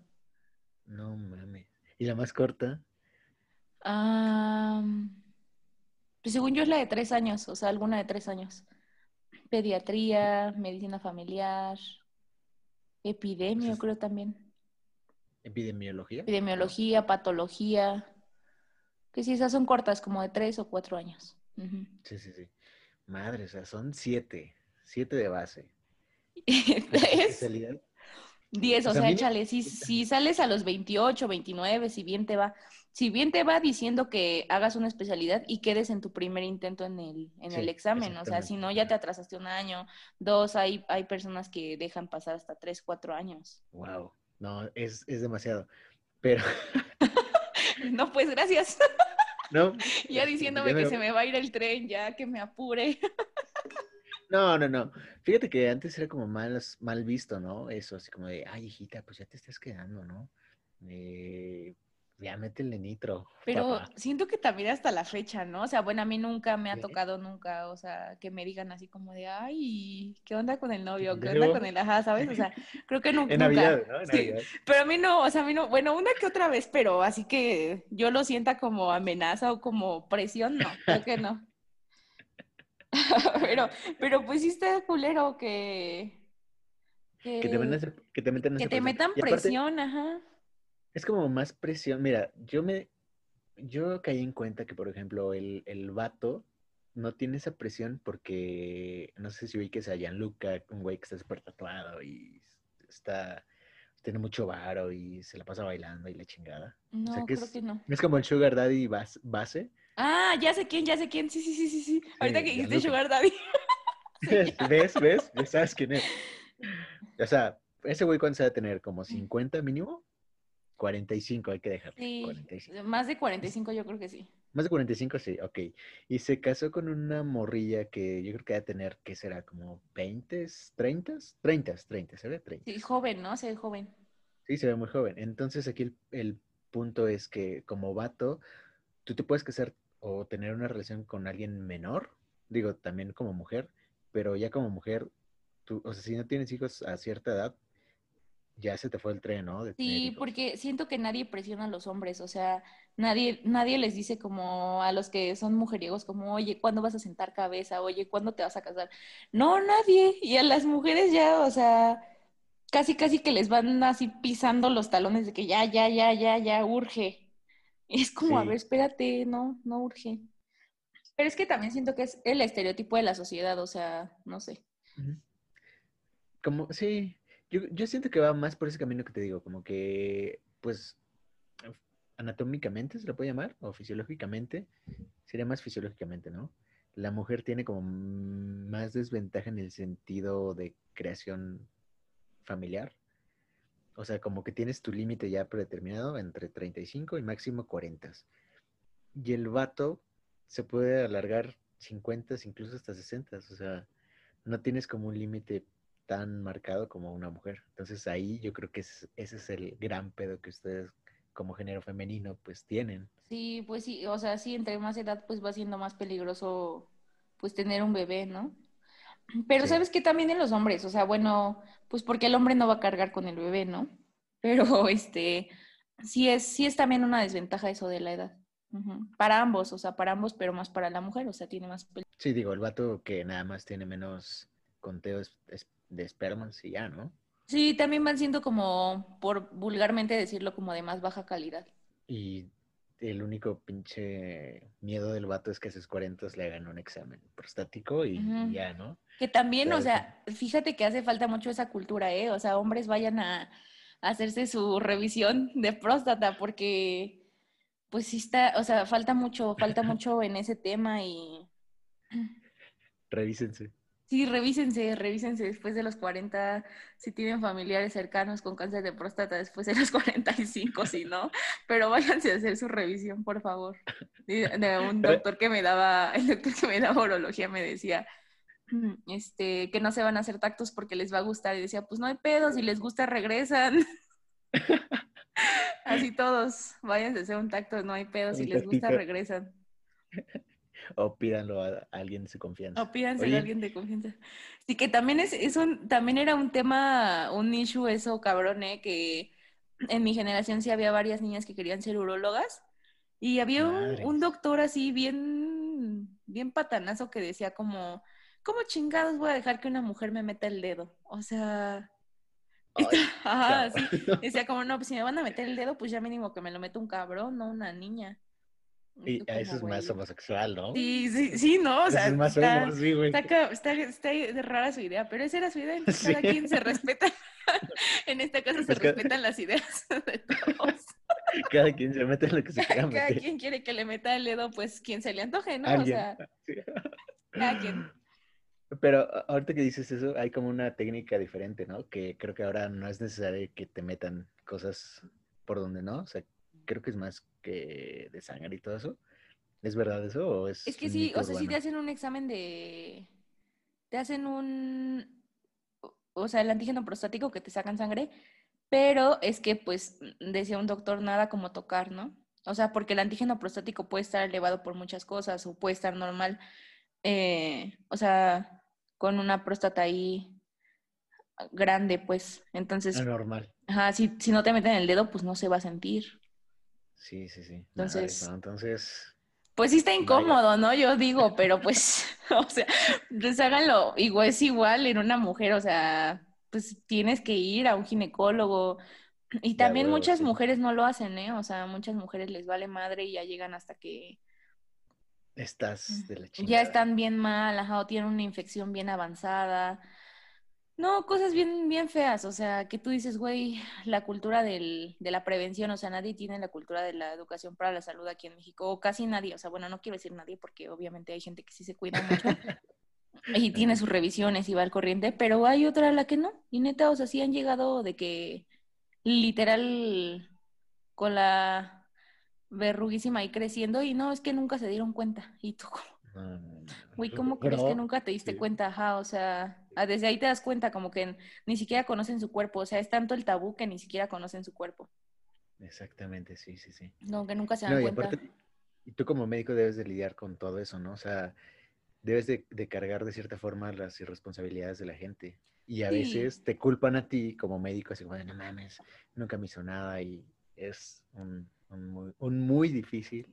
No mames. ¿Y la más corta? Ah, pues según yo es la de tres años, o sea, alguna de tres años. Pediatría, medicina familiar, epidemio, creo también. ¿Epidemiología? Epidemiología, patología. Que sí, esas son cortas, como de tres o cuatro años. Sí, sí, sí. Madre, o sea, son siete. Siete de base. ¿Es? Diez, o, sea, échale, si, si sales a los 28, 29, si bien te va, si bien te va diciendo que hagas una especialidad y quedes en tu primer intento en el, en el examen, o sea, si no ya te atrasaste un año, dos, hay, hay personas que dejan pasar hasta tres, cuatro años. Wow, no, es, es demasiado, pero... no, pues gracias. No. ya diciéndome que se me va a ir el tren, ya que me apure. No, no, no. Fíjate que antes era como mal, mal visto, ¿no? Eso, así como de, ay, hijita, pues ya te estás quedando, ¿no? Eh, ya métele nitro. Pero siento que también hasta la fecha, ¿no? O sea, bueno, a mí nunca me ha tocado nunca, o sea, que me digan así como de, ay, ¿qué onda con el novio? ¿Qué onda con el ajá? ¿Sabes? O sea, creo que nunca. en Navidad, ¿no? En sí. Pero a mí no, o sea, a mí no, bueno, una que otra vez, pero así que yo lo sienta como amenaza o como presión, no, creo que no. pero, pero pues sí está culero que... Que, te, metan, que te metan, que te metan presión, ajá. Es como más presión. Mira, yo me, yo caí en cuenta que, por ejemplo, el, el vato no tiene esa presión porque, no sé si vi que sea Gianluca, un güey que está súper tatuado y está, tiene mucho varo y se la pasa bailando y la chingada. No, creo es, que no. Es como el Sugar Daddy base. Ah, ya sé quién, ya sé quién. Sí, sí, sí, sí, sí. Ahorita que dijiste Sugar Daddy. ¿Ves? ¿Ves? Ya sabes quién es. O sea, ese güey cuánto se va a tener, como 50 mínimo. 45 hay que dejar. Sí, más de 45 yo creo que sí. Más de 45 sí, ok. Y se casó con una morrilla que yo creo que va a tener, ¿qué será? ¿Como 20, 30? 30, 30, se ve 30. Sí, joven, ¿no? Se ve joven. Sí, se ve muy joven. Entonces aquí el, el punto es que como vato, tú te puedes casar o tener una relación con alguien menor, digo, también como mujer, pero ya como mujer, tú, o sea, si no tienes hijos a cierta edad, ya se te fue el tren, ¿no? sí, porque siento que nadie presiona a los hombres, o sea, nadie, nadie les dice como a los que son mujeriegos, como, oye, ¿cuándo vas a sentar cabeza? Oye, ¿cuándo te vas a casar? No, nadie. Y a las mujeres ya, o sea, casi, casi que les van así pisando los talones de que ya, ya, ya, ya, ya, urge. es como, a ver, espérate, no, no urge. Pero es que también siento que es el estereotipo de la sociedad, o sea, no sé. Como, sí, yo, yo siento que va más por ese camino que te digo, como que, pues, anatómicamente se lo puede llamar, o fisiológicamente, sería más fisiológicamente, ¿no? La mujer tiene como más desventaja en el sentido de creación familiar. O sea, como que tienes tu límite ya predeterminado entre 35 y máximo 40. Y el vato se puede alargar 50, incluso hasta 60. O sea, no tienes como un límite tan marcado como una mujer. Entonces ahí yo creo que ese es el gran pedo que ustedes como género femenino pues tienen. Sí, pues sí, o sea, sí, entre más edad pues va siendo más peligroso pues tener un bebé, ¿no? Pero Sí. sabes que también en los hombres, o sea, bueno, pues porque el hombre no va a cargar con el bebé, ¿no? Pero este, sí es, sí es también una desventaja eso de la edad. Para ambos, o sea, para ambos, pero más para la mujer, o sea, tiene más Sí, digo, el vato que nada más tiene menos conteo es- es- de espermas y ya, ¿no? Sí, también van siendo como, por vulgarmente decirlo, como de más baja calidad. Y el único pinche miedo del vato es que a sus 40 le hagan un examen prostático y, ya, ¿no? Que también, o sea, fíjate que hace falta mucho esa cultura, ¿eh? O sea, hombres vayan a, a hacerse su revisión de próstata porque, pues sí está, o sea, falta mucho, falta mucho en ese tema y Revísense. Sí, revísense, revísense después de los 40, si tienen familiares cercanos con cáncer de próstata después de los 45, si no, pero váyanse a hacer su revisión, por favor. De, un doctor que me daba, el doctor que me daba urología me decía, "Mm, este, que no se van a hacer tactos porque les va a gustar. Y decía, pues no hay pedo, si les gusta regresan. Así todos, váyanse a hacer un tacto, no hay pedo, si les gusta regresan. O pídanlo a, alguien de su confianza. O pídanse Oye. a alguien de confianza. Sí, que también es, es un, también era un tema, un issue eso, cabrón, ¿eh? Que en mi generación sí había varias niñas que querían ser urólogas. Y había un, doctor así bien, bien patanazo que decía como, ¿cómo chingados voy a dejar que una mujer me meta el dedo? O sea, Ay, ajá, sí. Decía como, no, pues si me van a meter el dedo, pues ya mínimo que me lo meta un cabrón, no una niña. A eso es más homosexual, ¿no? Sí, sí, sí, no, o Eso sea, es más está, homo, sí, güey. está, está, rara su idea, pero esa era su idea, entonces cada Sí. quien se respeta. en esta casa se cada- respetan las ideas de todos. Cada quien se mete en lo que se quiera Cada meter. quien quiere que le meta el dedo, pues quien se le antoje, ¿no? Alguien. O sea, Sí. cada quien. Pero ahorita que dices eso, hay como una técnica diferente, ¿no? Que creo que ahora no es necesario que te metan cosas por donde no. O sea, creo que es más que de sangre y todo eso. ¿Es verdad eso o es Es que sí, o sea, sí te hacen un examen de. Te hacen un. O sea, el antígeno prostático que te sacan sangre, pero es que, pues, decía un doctor, nada como tocar, ¿no? O sea, porque el antígeno prostático puede estar elevado por muchas cosas o puede estar normal. eh, o sea, con una próstata ahí grande, pues. Entonces, Anormal. ajá, si, si no te meten el dedo, pues no se va a sentir. Sí, sí, sí. Entonces- Entonces, Pues sí está Vaya. incómodo, ¿no? Yo digo, pero pues, o sea, pues háganlo, igual es igual en una mujer, o sea, pues tienes que ir a un ginecólogo. Y Ya, también huevo, muchas sí. mujeres no lo hacen, ¿eh? O sea, muchas mujeres les vale madre y ya llegan hasta que estás de la ya chingada. están bien mal, ajá, o tienen una infección bien avanzada. No, cosas bien, bien feas, o sea, que tú dices, güey, la cultura del, de la prevención, o sea, nadie tiene la cultura de la educación para la salud aquí en México, o casi nadie, o sea, bueno, no quiero decir nadie porque obviamente hay gente que sí se cuida mucho y tiene sus revisiones y va al corriente, pero hay otra a la que no, y neta, o sea, sí han llegado de que literal con la verruguísima ahí creciendo y no, es que nunca se dieron cuenta, y tú como... Güey, ¿cómo crees que nunca te diste sí. cuenta? Ajá, o sea, ah, desde ahí te das cuenta como que ni siquiera conocen su cuerpo, o sea, es tanto el tabú que ni siquiera conocen su cuerpo, Exactamente, sí, sí, sí. no, que nunca se dan No, y cuenta. aparte, y tú como médico debes de lidiar con todo eso, ¿no? O sea, debes de, de cargar de cierta forma las irresponsabilidades de la gente. Y a Sí. veces te culpan a ti como médico, así como, no mames, nunca me hizo nada y es un, un muy, un muy difícil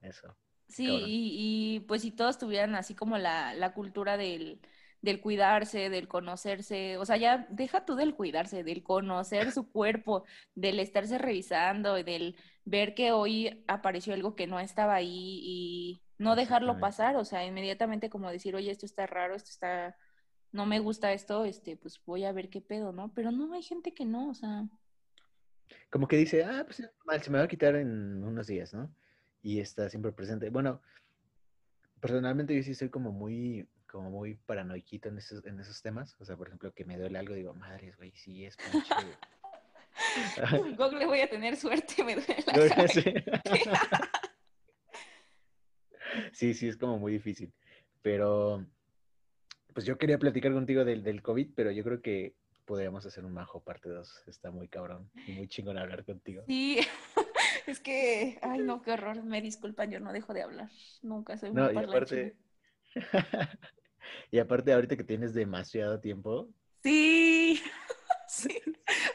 eso. Sí, y, y, pues si todos tuvieran así como la, la cultura del, del cuidarse, del conocerse, o sea, ya deja tú del cuidarse, del conocer su cuerpo, del estarse revisando, y del ver que hoy apareció algo que no estaba ahí y no dejarlo pasar, o sea, inmediatamente como decir, oye, esto está raro, esto está, no me gusta esto, este, pues voy a ver qué pedo, ¿no? Pero no, hay gente que no, o sea, Como que dice, ah, pues es normal, se me va a quitar en unos días, ¿no? Y está siempre presente. Bueno, personalmente yo sí soy como muy, como muy paranoiquito en esos, en esos temas. O sea, por ejemplo, que me duele algo, digo, madres, güey, sí es pinche. Google voy a tener suerte, me duele la sé. Sí, sí, es como muy difícil. Pero, pues yo quería platicar contigo del, del COVID, pero yo creo que podríamos hacer un majo parte 2. Está muy cabrón y muy chingón hablar contigo. Sí, es que, ay no, qué horror, me disculpan, yo no dejo de hablar, nunca soy No, muy y aparte, Y aparte, ahorita que tienes demasiado tiempo. Sí, sí.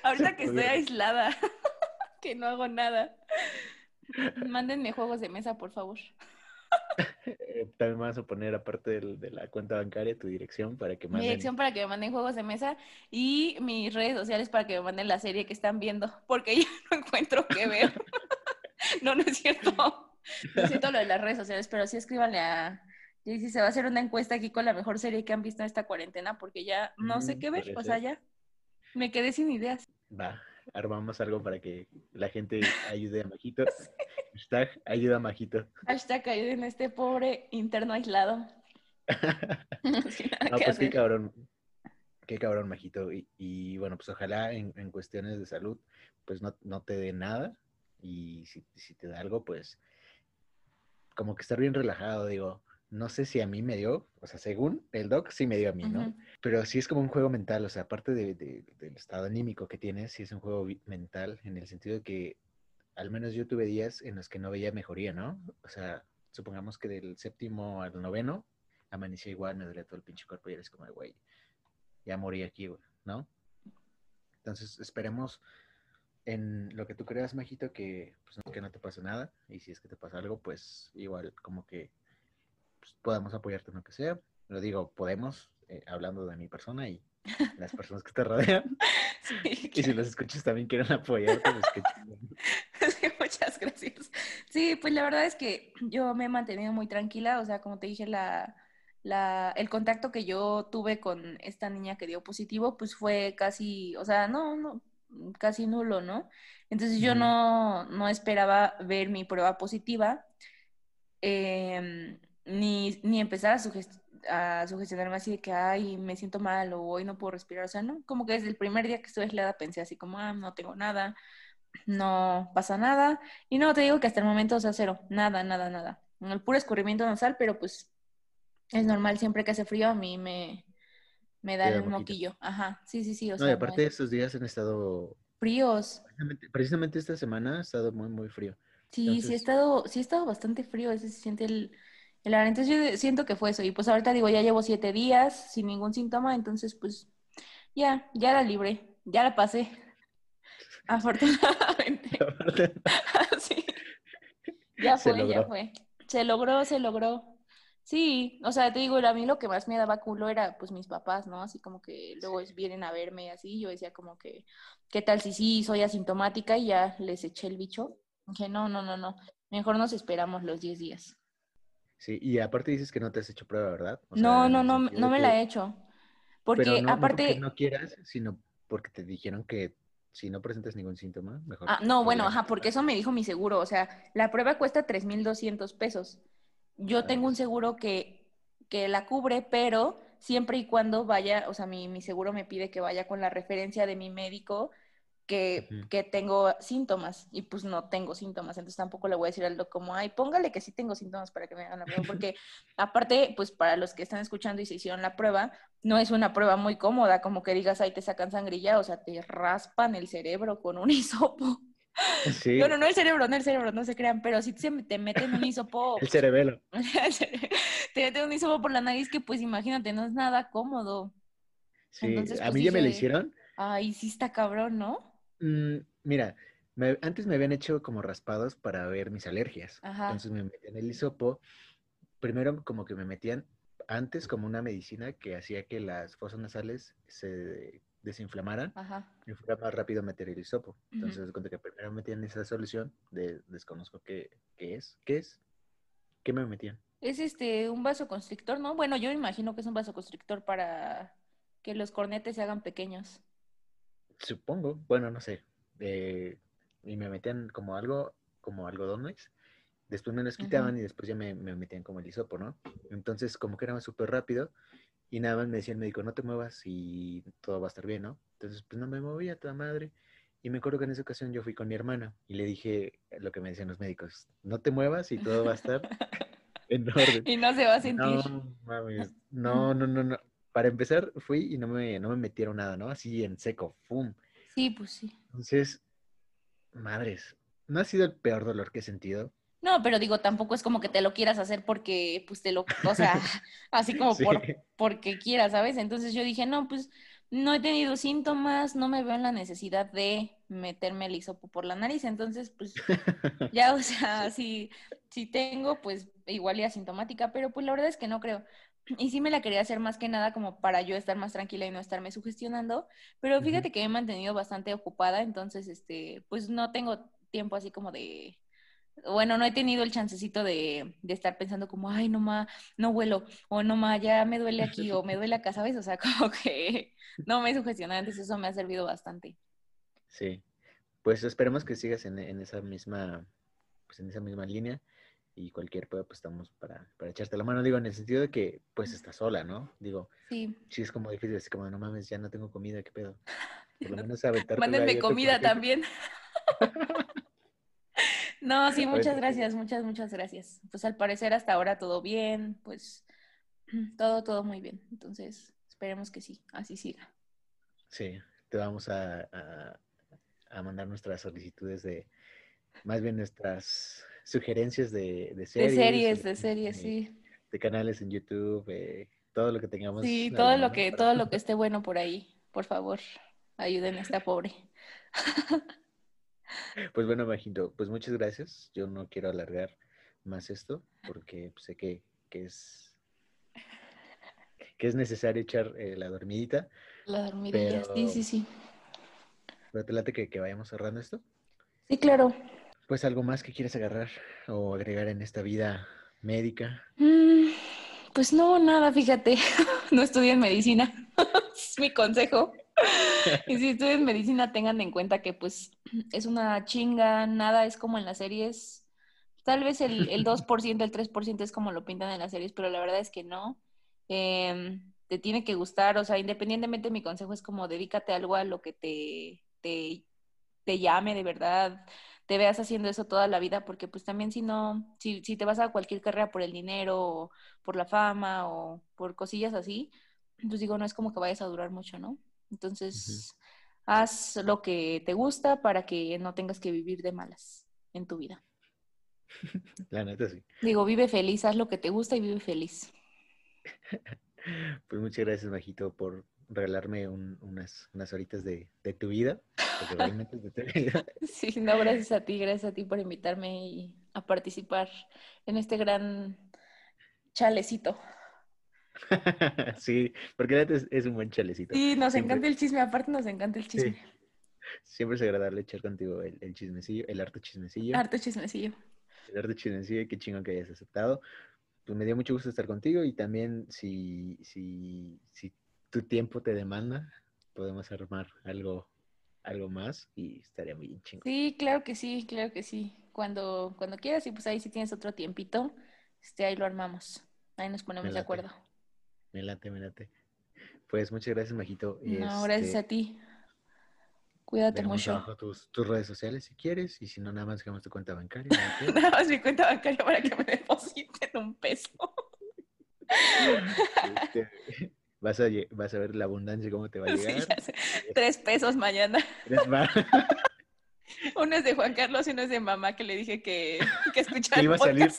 Ahorita que estoy aislada, que no hago nada. Mándenme juegos de mesa, por favor. también vas a poner, aparte del- de la cuenta bancaria, tu dirección para que Mi manden. dirección para que me manden juegos de mesa y mis redes sociales para que me manden la serie que están viendo, porque ya no encuentro qué ver. no, no es cierto. No es cierto lo de las redes sociales, pero sí escríbanle a Jaycee, se va a hacer una encuesta aquí con la mejor serie que han visto en esta cuarentena, porque ya no sé Mm, qué ver, podría o sea, ya me quedé sin ideas. Va, armamos algo para que la gente ayude a Majito. Hashtag ayuda a Majito. Hashtag ayuden a este pobre interno aislado. No, pues qué cabrón. Qué cabrón, Majito. Y, y, bueno, pues ojalá en, en cuestiones de salud, pues no, no te dé nada. Y si, si te da algo, pues como que estar bien relajado, digo. No sé si a mí me dio, o sea, según el doc, sí me dio a mí, ¿no? Pero sí es como un juego mental, o sea, aparte de- de- del estado anímico que tienes, sí es un juego mental en el sentido de que al menos yo tuve días en los que no veía mejoría, ¿no? O sea, supongamos que del séptimo al noveno amanecía igual, me dolía todo el pinche cuerpo y eres como, güey, ya morí aquí, güey, ¿no? Entonces, esperemos en lo que tú creas, Majito, que, pues, no, que no te pase nada. Y si es que te pasa algo, pues igual como que pues, podamos apoyarte en lo que sea. Lo digo, podemos, eh, hablando de mi persona y las personas que te rodean. Sí, Y si los escuchas también quieren apoyarte, pues qué. Sí, muchas gracias. Sí, pues la verdad es que yo me he mantenido muy tranquila, o sea, como te dije, la, la, el contacto que yo tuve con esta niña que dio positivo, pues fue casi, o sea, no, no, casi nulo, ¿no? Entonces yo no, no esperaba ver mi prueba positiva, em, ni, ni empezar a, sugest- a sugestionarme así de que, ay, me siento mal o hoy no puedo respirar, o sea, ¿no? Como que desde el primer día que estuve aislada pensé así como, ah, no tengo nada, no pasa nada. Y no, te digo que hasta el momento, o sea, cero, nada, nada, nada. El puro escurrimiento nasal, pero pues es normal, siempre que hace frío a mí me, me da el moquillo. Ajá, sí, sí, sí, o No, sea, y no aparte es- estos días han estado, fríos. precisamente, precisamente esta semana ha estado muy, muy frío. Sí, sí ha estado, sí ha estado bastante frío, ese se siente el, el. Entonces yo siento que fue eso. Y pues ahorita digo, ya llevo siete días sin ningún síntoma, entonces pues ya, ya la libré, ya la pasé. Afortunadamente. Sí. Ya fue, ya fue. Se logró, se logró. Sí, o sea, te digo, a mí lo que más me daba culo era pues mis papás, ¿no? Así como que luego Sí. vienen a verme y así, yo decía como que, ¿qué tal si sí soy asintomática y ya les eché el bicho? Dije, no, no, no, no, mejor nos esperamos los 10 días. Sí, y aparte dices que no te has hecho prueba, ¿verdad? O No, no, no, no me que- la he hecho. Porque pero no, no porque aparte, no quieras, sino porque te dijeron que si no presentas ningún síntoma, mejor. Ah, no, bueno, ajá, porque eso me dijo mi seguro. O sea, la prueba cuesta 3,200 pesos. Yo tengo un seguro que, que la cubre, pero siempre y cuando vaya, o sea, mi, mi seguro me pide que vaya con la referencia de mi médico que, que tengo síntomas. Y pues no tengo síntomas, entonces tampoco le voy a decir al doc como, ay, póngale que sí tengo síntomas para que me hagan la prueba. Porque aparte, pues para los que están escuchando y se hicieron la prueba, no es una prueba muy cómoda, como que digas, ahí te sacan sangrilla, o sea, te raspan el cerebro con un hisopo. Sí, No, el cerebro, no el cerebro, no se crean, pero si se te meten un hisopo, el cerebelo. te meten un hisopo por la nariz que pues imagínate, no es nada cómodo. Sí, Entonces, a pues, mí ya me lo hicieron. Ay, sí está cabrón, ¿no? Mm, mira, me- antes me habían hecho como raspados para ver mis alergias. Ajá. Entonces me metían el hisopo. Primero como que me metían antes como una medicina que hacía que las fosas nasales se desinflamaran Ajá. y fuera más rápido meter el hisopo. Entonces, haz de cuenta que primero metían esa solución, de, desconozco qué, qué es. ¿Qué es? ¿Qué me metían? Es este un vasoconstrictor, ¿no? Bueno, yo imagino que es un vasoconstrictor para que los cornetes se hagan pequeños. Supongo, bueno, no sé. eh, y me metían como algo, como algodones. Después me los quitaban Ujú. y después ya me, me metían como el hisopo, ¿no? Entonces, como que era súper rápido y nada más me decía el médico, no te muevas y todo va a estar bien, ¿no? Entonces, pues no me movía toda madre. Y me acuerdo que en esa ocasión yo fui con mi hermana y le dije lo que me decían los médicos, no te muevas y todo va a estar en orden. Y no se va a sentir. No, mames, no, no, no, no. Para empezar, fui y no me, no me metieron nada, ¿no? Así en seco, ¡fum! Sí, pues sí. Entonces, madres, no ha sido el peor dolor que he sentido. No, pero digo, tampoco es como que te lo quieras hacer porque, pues te lo, o sea, así como Sí. por, porque quieras, ¿sabes? Entonces yo dije, no, pues no he tenido síntomas, no me veo en la necesidad de meterme el hisopo por la nariz, entonces, pues ya, o sea, si, si tengo, pues igual y asintomática, pero pues la verdad es que no creo. Y sí me la quería hacer más que nada como para yo estar más tranquila y no estarme sugestionando, pero fíjate que me he mantenido bastante ocupada, entonces, este, pues no tengo tiempo así como de, bueno, no he tenido el chancecito de, de estar pensando como, ay, no ma, no vuelo, o no ma, ya me duele aquí, o me duele acá, ¿sabes? O sea, como que no me he sugestionado, entonces eso me ha servido bastante. Sí. Pues esperemos que sigas en, en esa misma, pues en esa misma línea. Y cualquier pedo, pues estamos para, para echarte la mano. Digo, en el sentido de que, pues, estás sola, ¿no? Digo, Sí, sí es como difícil, así como, no mames, ya no tengo comida, ¿qué pedo? Por lo menos aventarte mándenme comida también. No, sí, muchas gracias, muchas, muchas gracias. Pues al parecer hasta ahora todo bien, pues todo, todo muy bien. Entonces, esperemos que sí, así siga. Sí, te vamos a, a, a mandar nuestras solicitudes de, más bien nuestras sugerencias de, de De series. series, de series, de- sí. De canales en YouTube, eh, todo lo que tengamos. Sí, todo lo que, para- todo lo que esté bueno por ahí, por favor, ayuden a esta pobre. Pues bueno, Majito, pues muchas gracias. Yo no quiero alargar más esto porque sé que, que es que es necesario echar eh, la dormidita, La dormidilla, sí, Pero- sí, sí. pero te late que, que vayamos cerrando esto. Sí, claro. Pues algo más que quieras agarrar o agregar en esta vida médica. Mm, Pues no, nada, fíjate, no estudien medicina, es mi consejo. Y si estudian medicina, tengan en cuenta que pues es una chinga, nada es como en las series. Tal vez el, el 2%, el 3% es como lo pintan en las series, pero la verdad es que no. Em, te tiene que gustar, o sea, independientemente mi consejo es como dedícate algo a lo que te, te, te llame de verdad, te veas haciendo eso toda la vida, porque pues también si no, si, si te vas a cualquier carrera por el dinero o por la fama o por cosillas así, pues digo, no es como que vayas a durar mucho, ¿no? Entonces, haz lo que te gusta para que no tengas que vivir de malas en tu vida. La neta sí. Digo, vive feliz, haz lo que te gusta y vive feliz. Pues muchas gracias, Majito, por regalarme un- unas, unas horitas de, de tu vida. Porque realmente es de tu vida. Sí, no, gracias a ti, gracias a ti por invitarme y a participar en este gran chalecito. sí, porque es, es un buen chalecito. Sí, nos Siempre- encanta el chisme, aparte nos encanta el chisme. Siempre es agradable echar contigo el, el chismecillo, el harto chismecillo. Harto chismecillo. El harto chismecillo, qué chingón que hayas aceptado. Pues me dio mucho gusto estar contigo y también si, si, si tu tiempo te demanda, podemos armar algo, algo más y estaría muy bien chingón. Sí, claro que sí, claro que sí. Cuando, cuando quieras y pues ahí si tienes otro tiempito, este, ahí lo armamos. Ahí nos ponemos de acuerdo. Me late, me late. Pues muchas gracias, Majito. y No, gracias este, a ti. Cuídate mucho. abajo tus, tus redes sociales si quieres y si no, nada más dejamos tu cuenta bancaria. Nada más mi cuenta bancaria para que me depositen un peso. Este, vas, a, vas a ver la abundancia cómo te va a Sí, llegar. ya sé. Tres pesos mañana. Eres más. Uno es de Juan Carlos y uno es de mamá que le dije que, que escuchara Que iba a salir.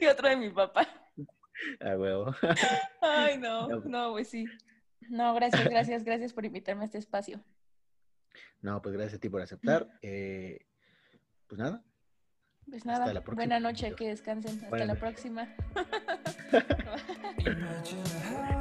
Y otro de mi papá. A huevo. Ay, no, No. no, pues sí. No, gracias, gracias, gracias por invitarme a este espacio. No, pues gracias a ti por aceptar. Eh, pues nada. Pues Hasta nada, la próxima, buena noche, que descansen. Hasta la próxima.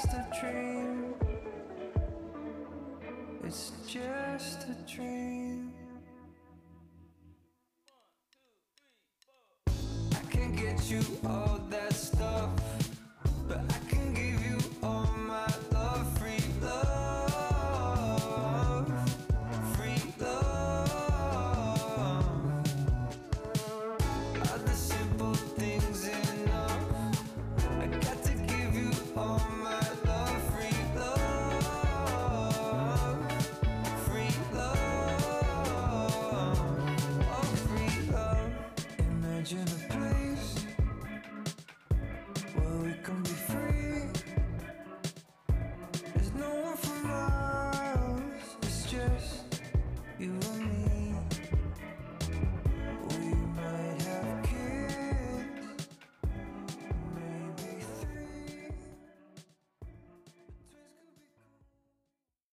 just a dream. It's just a dream. I can get you all that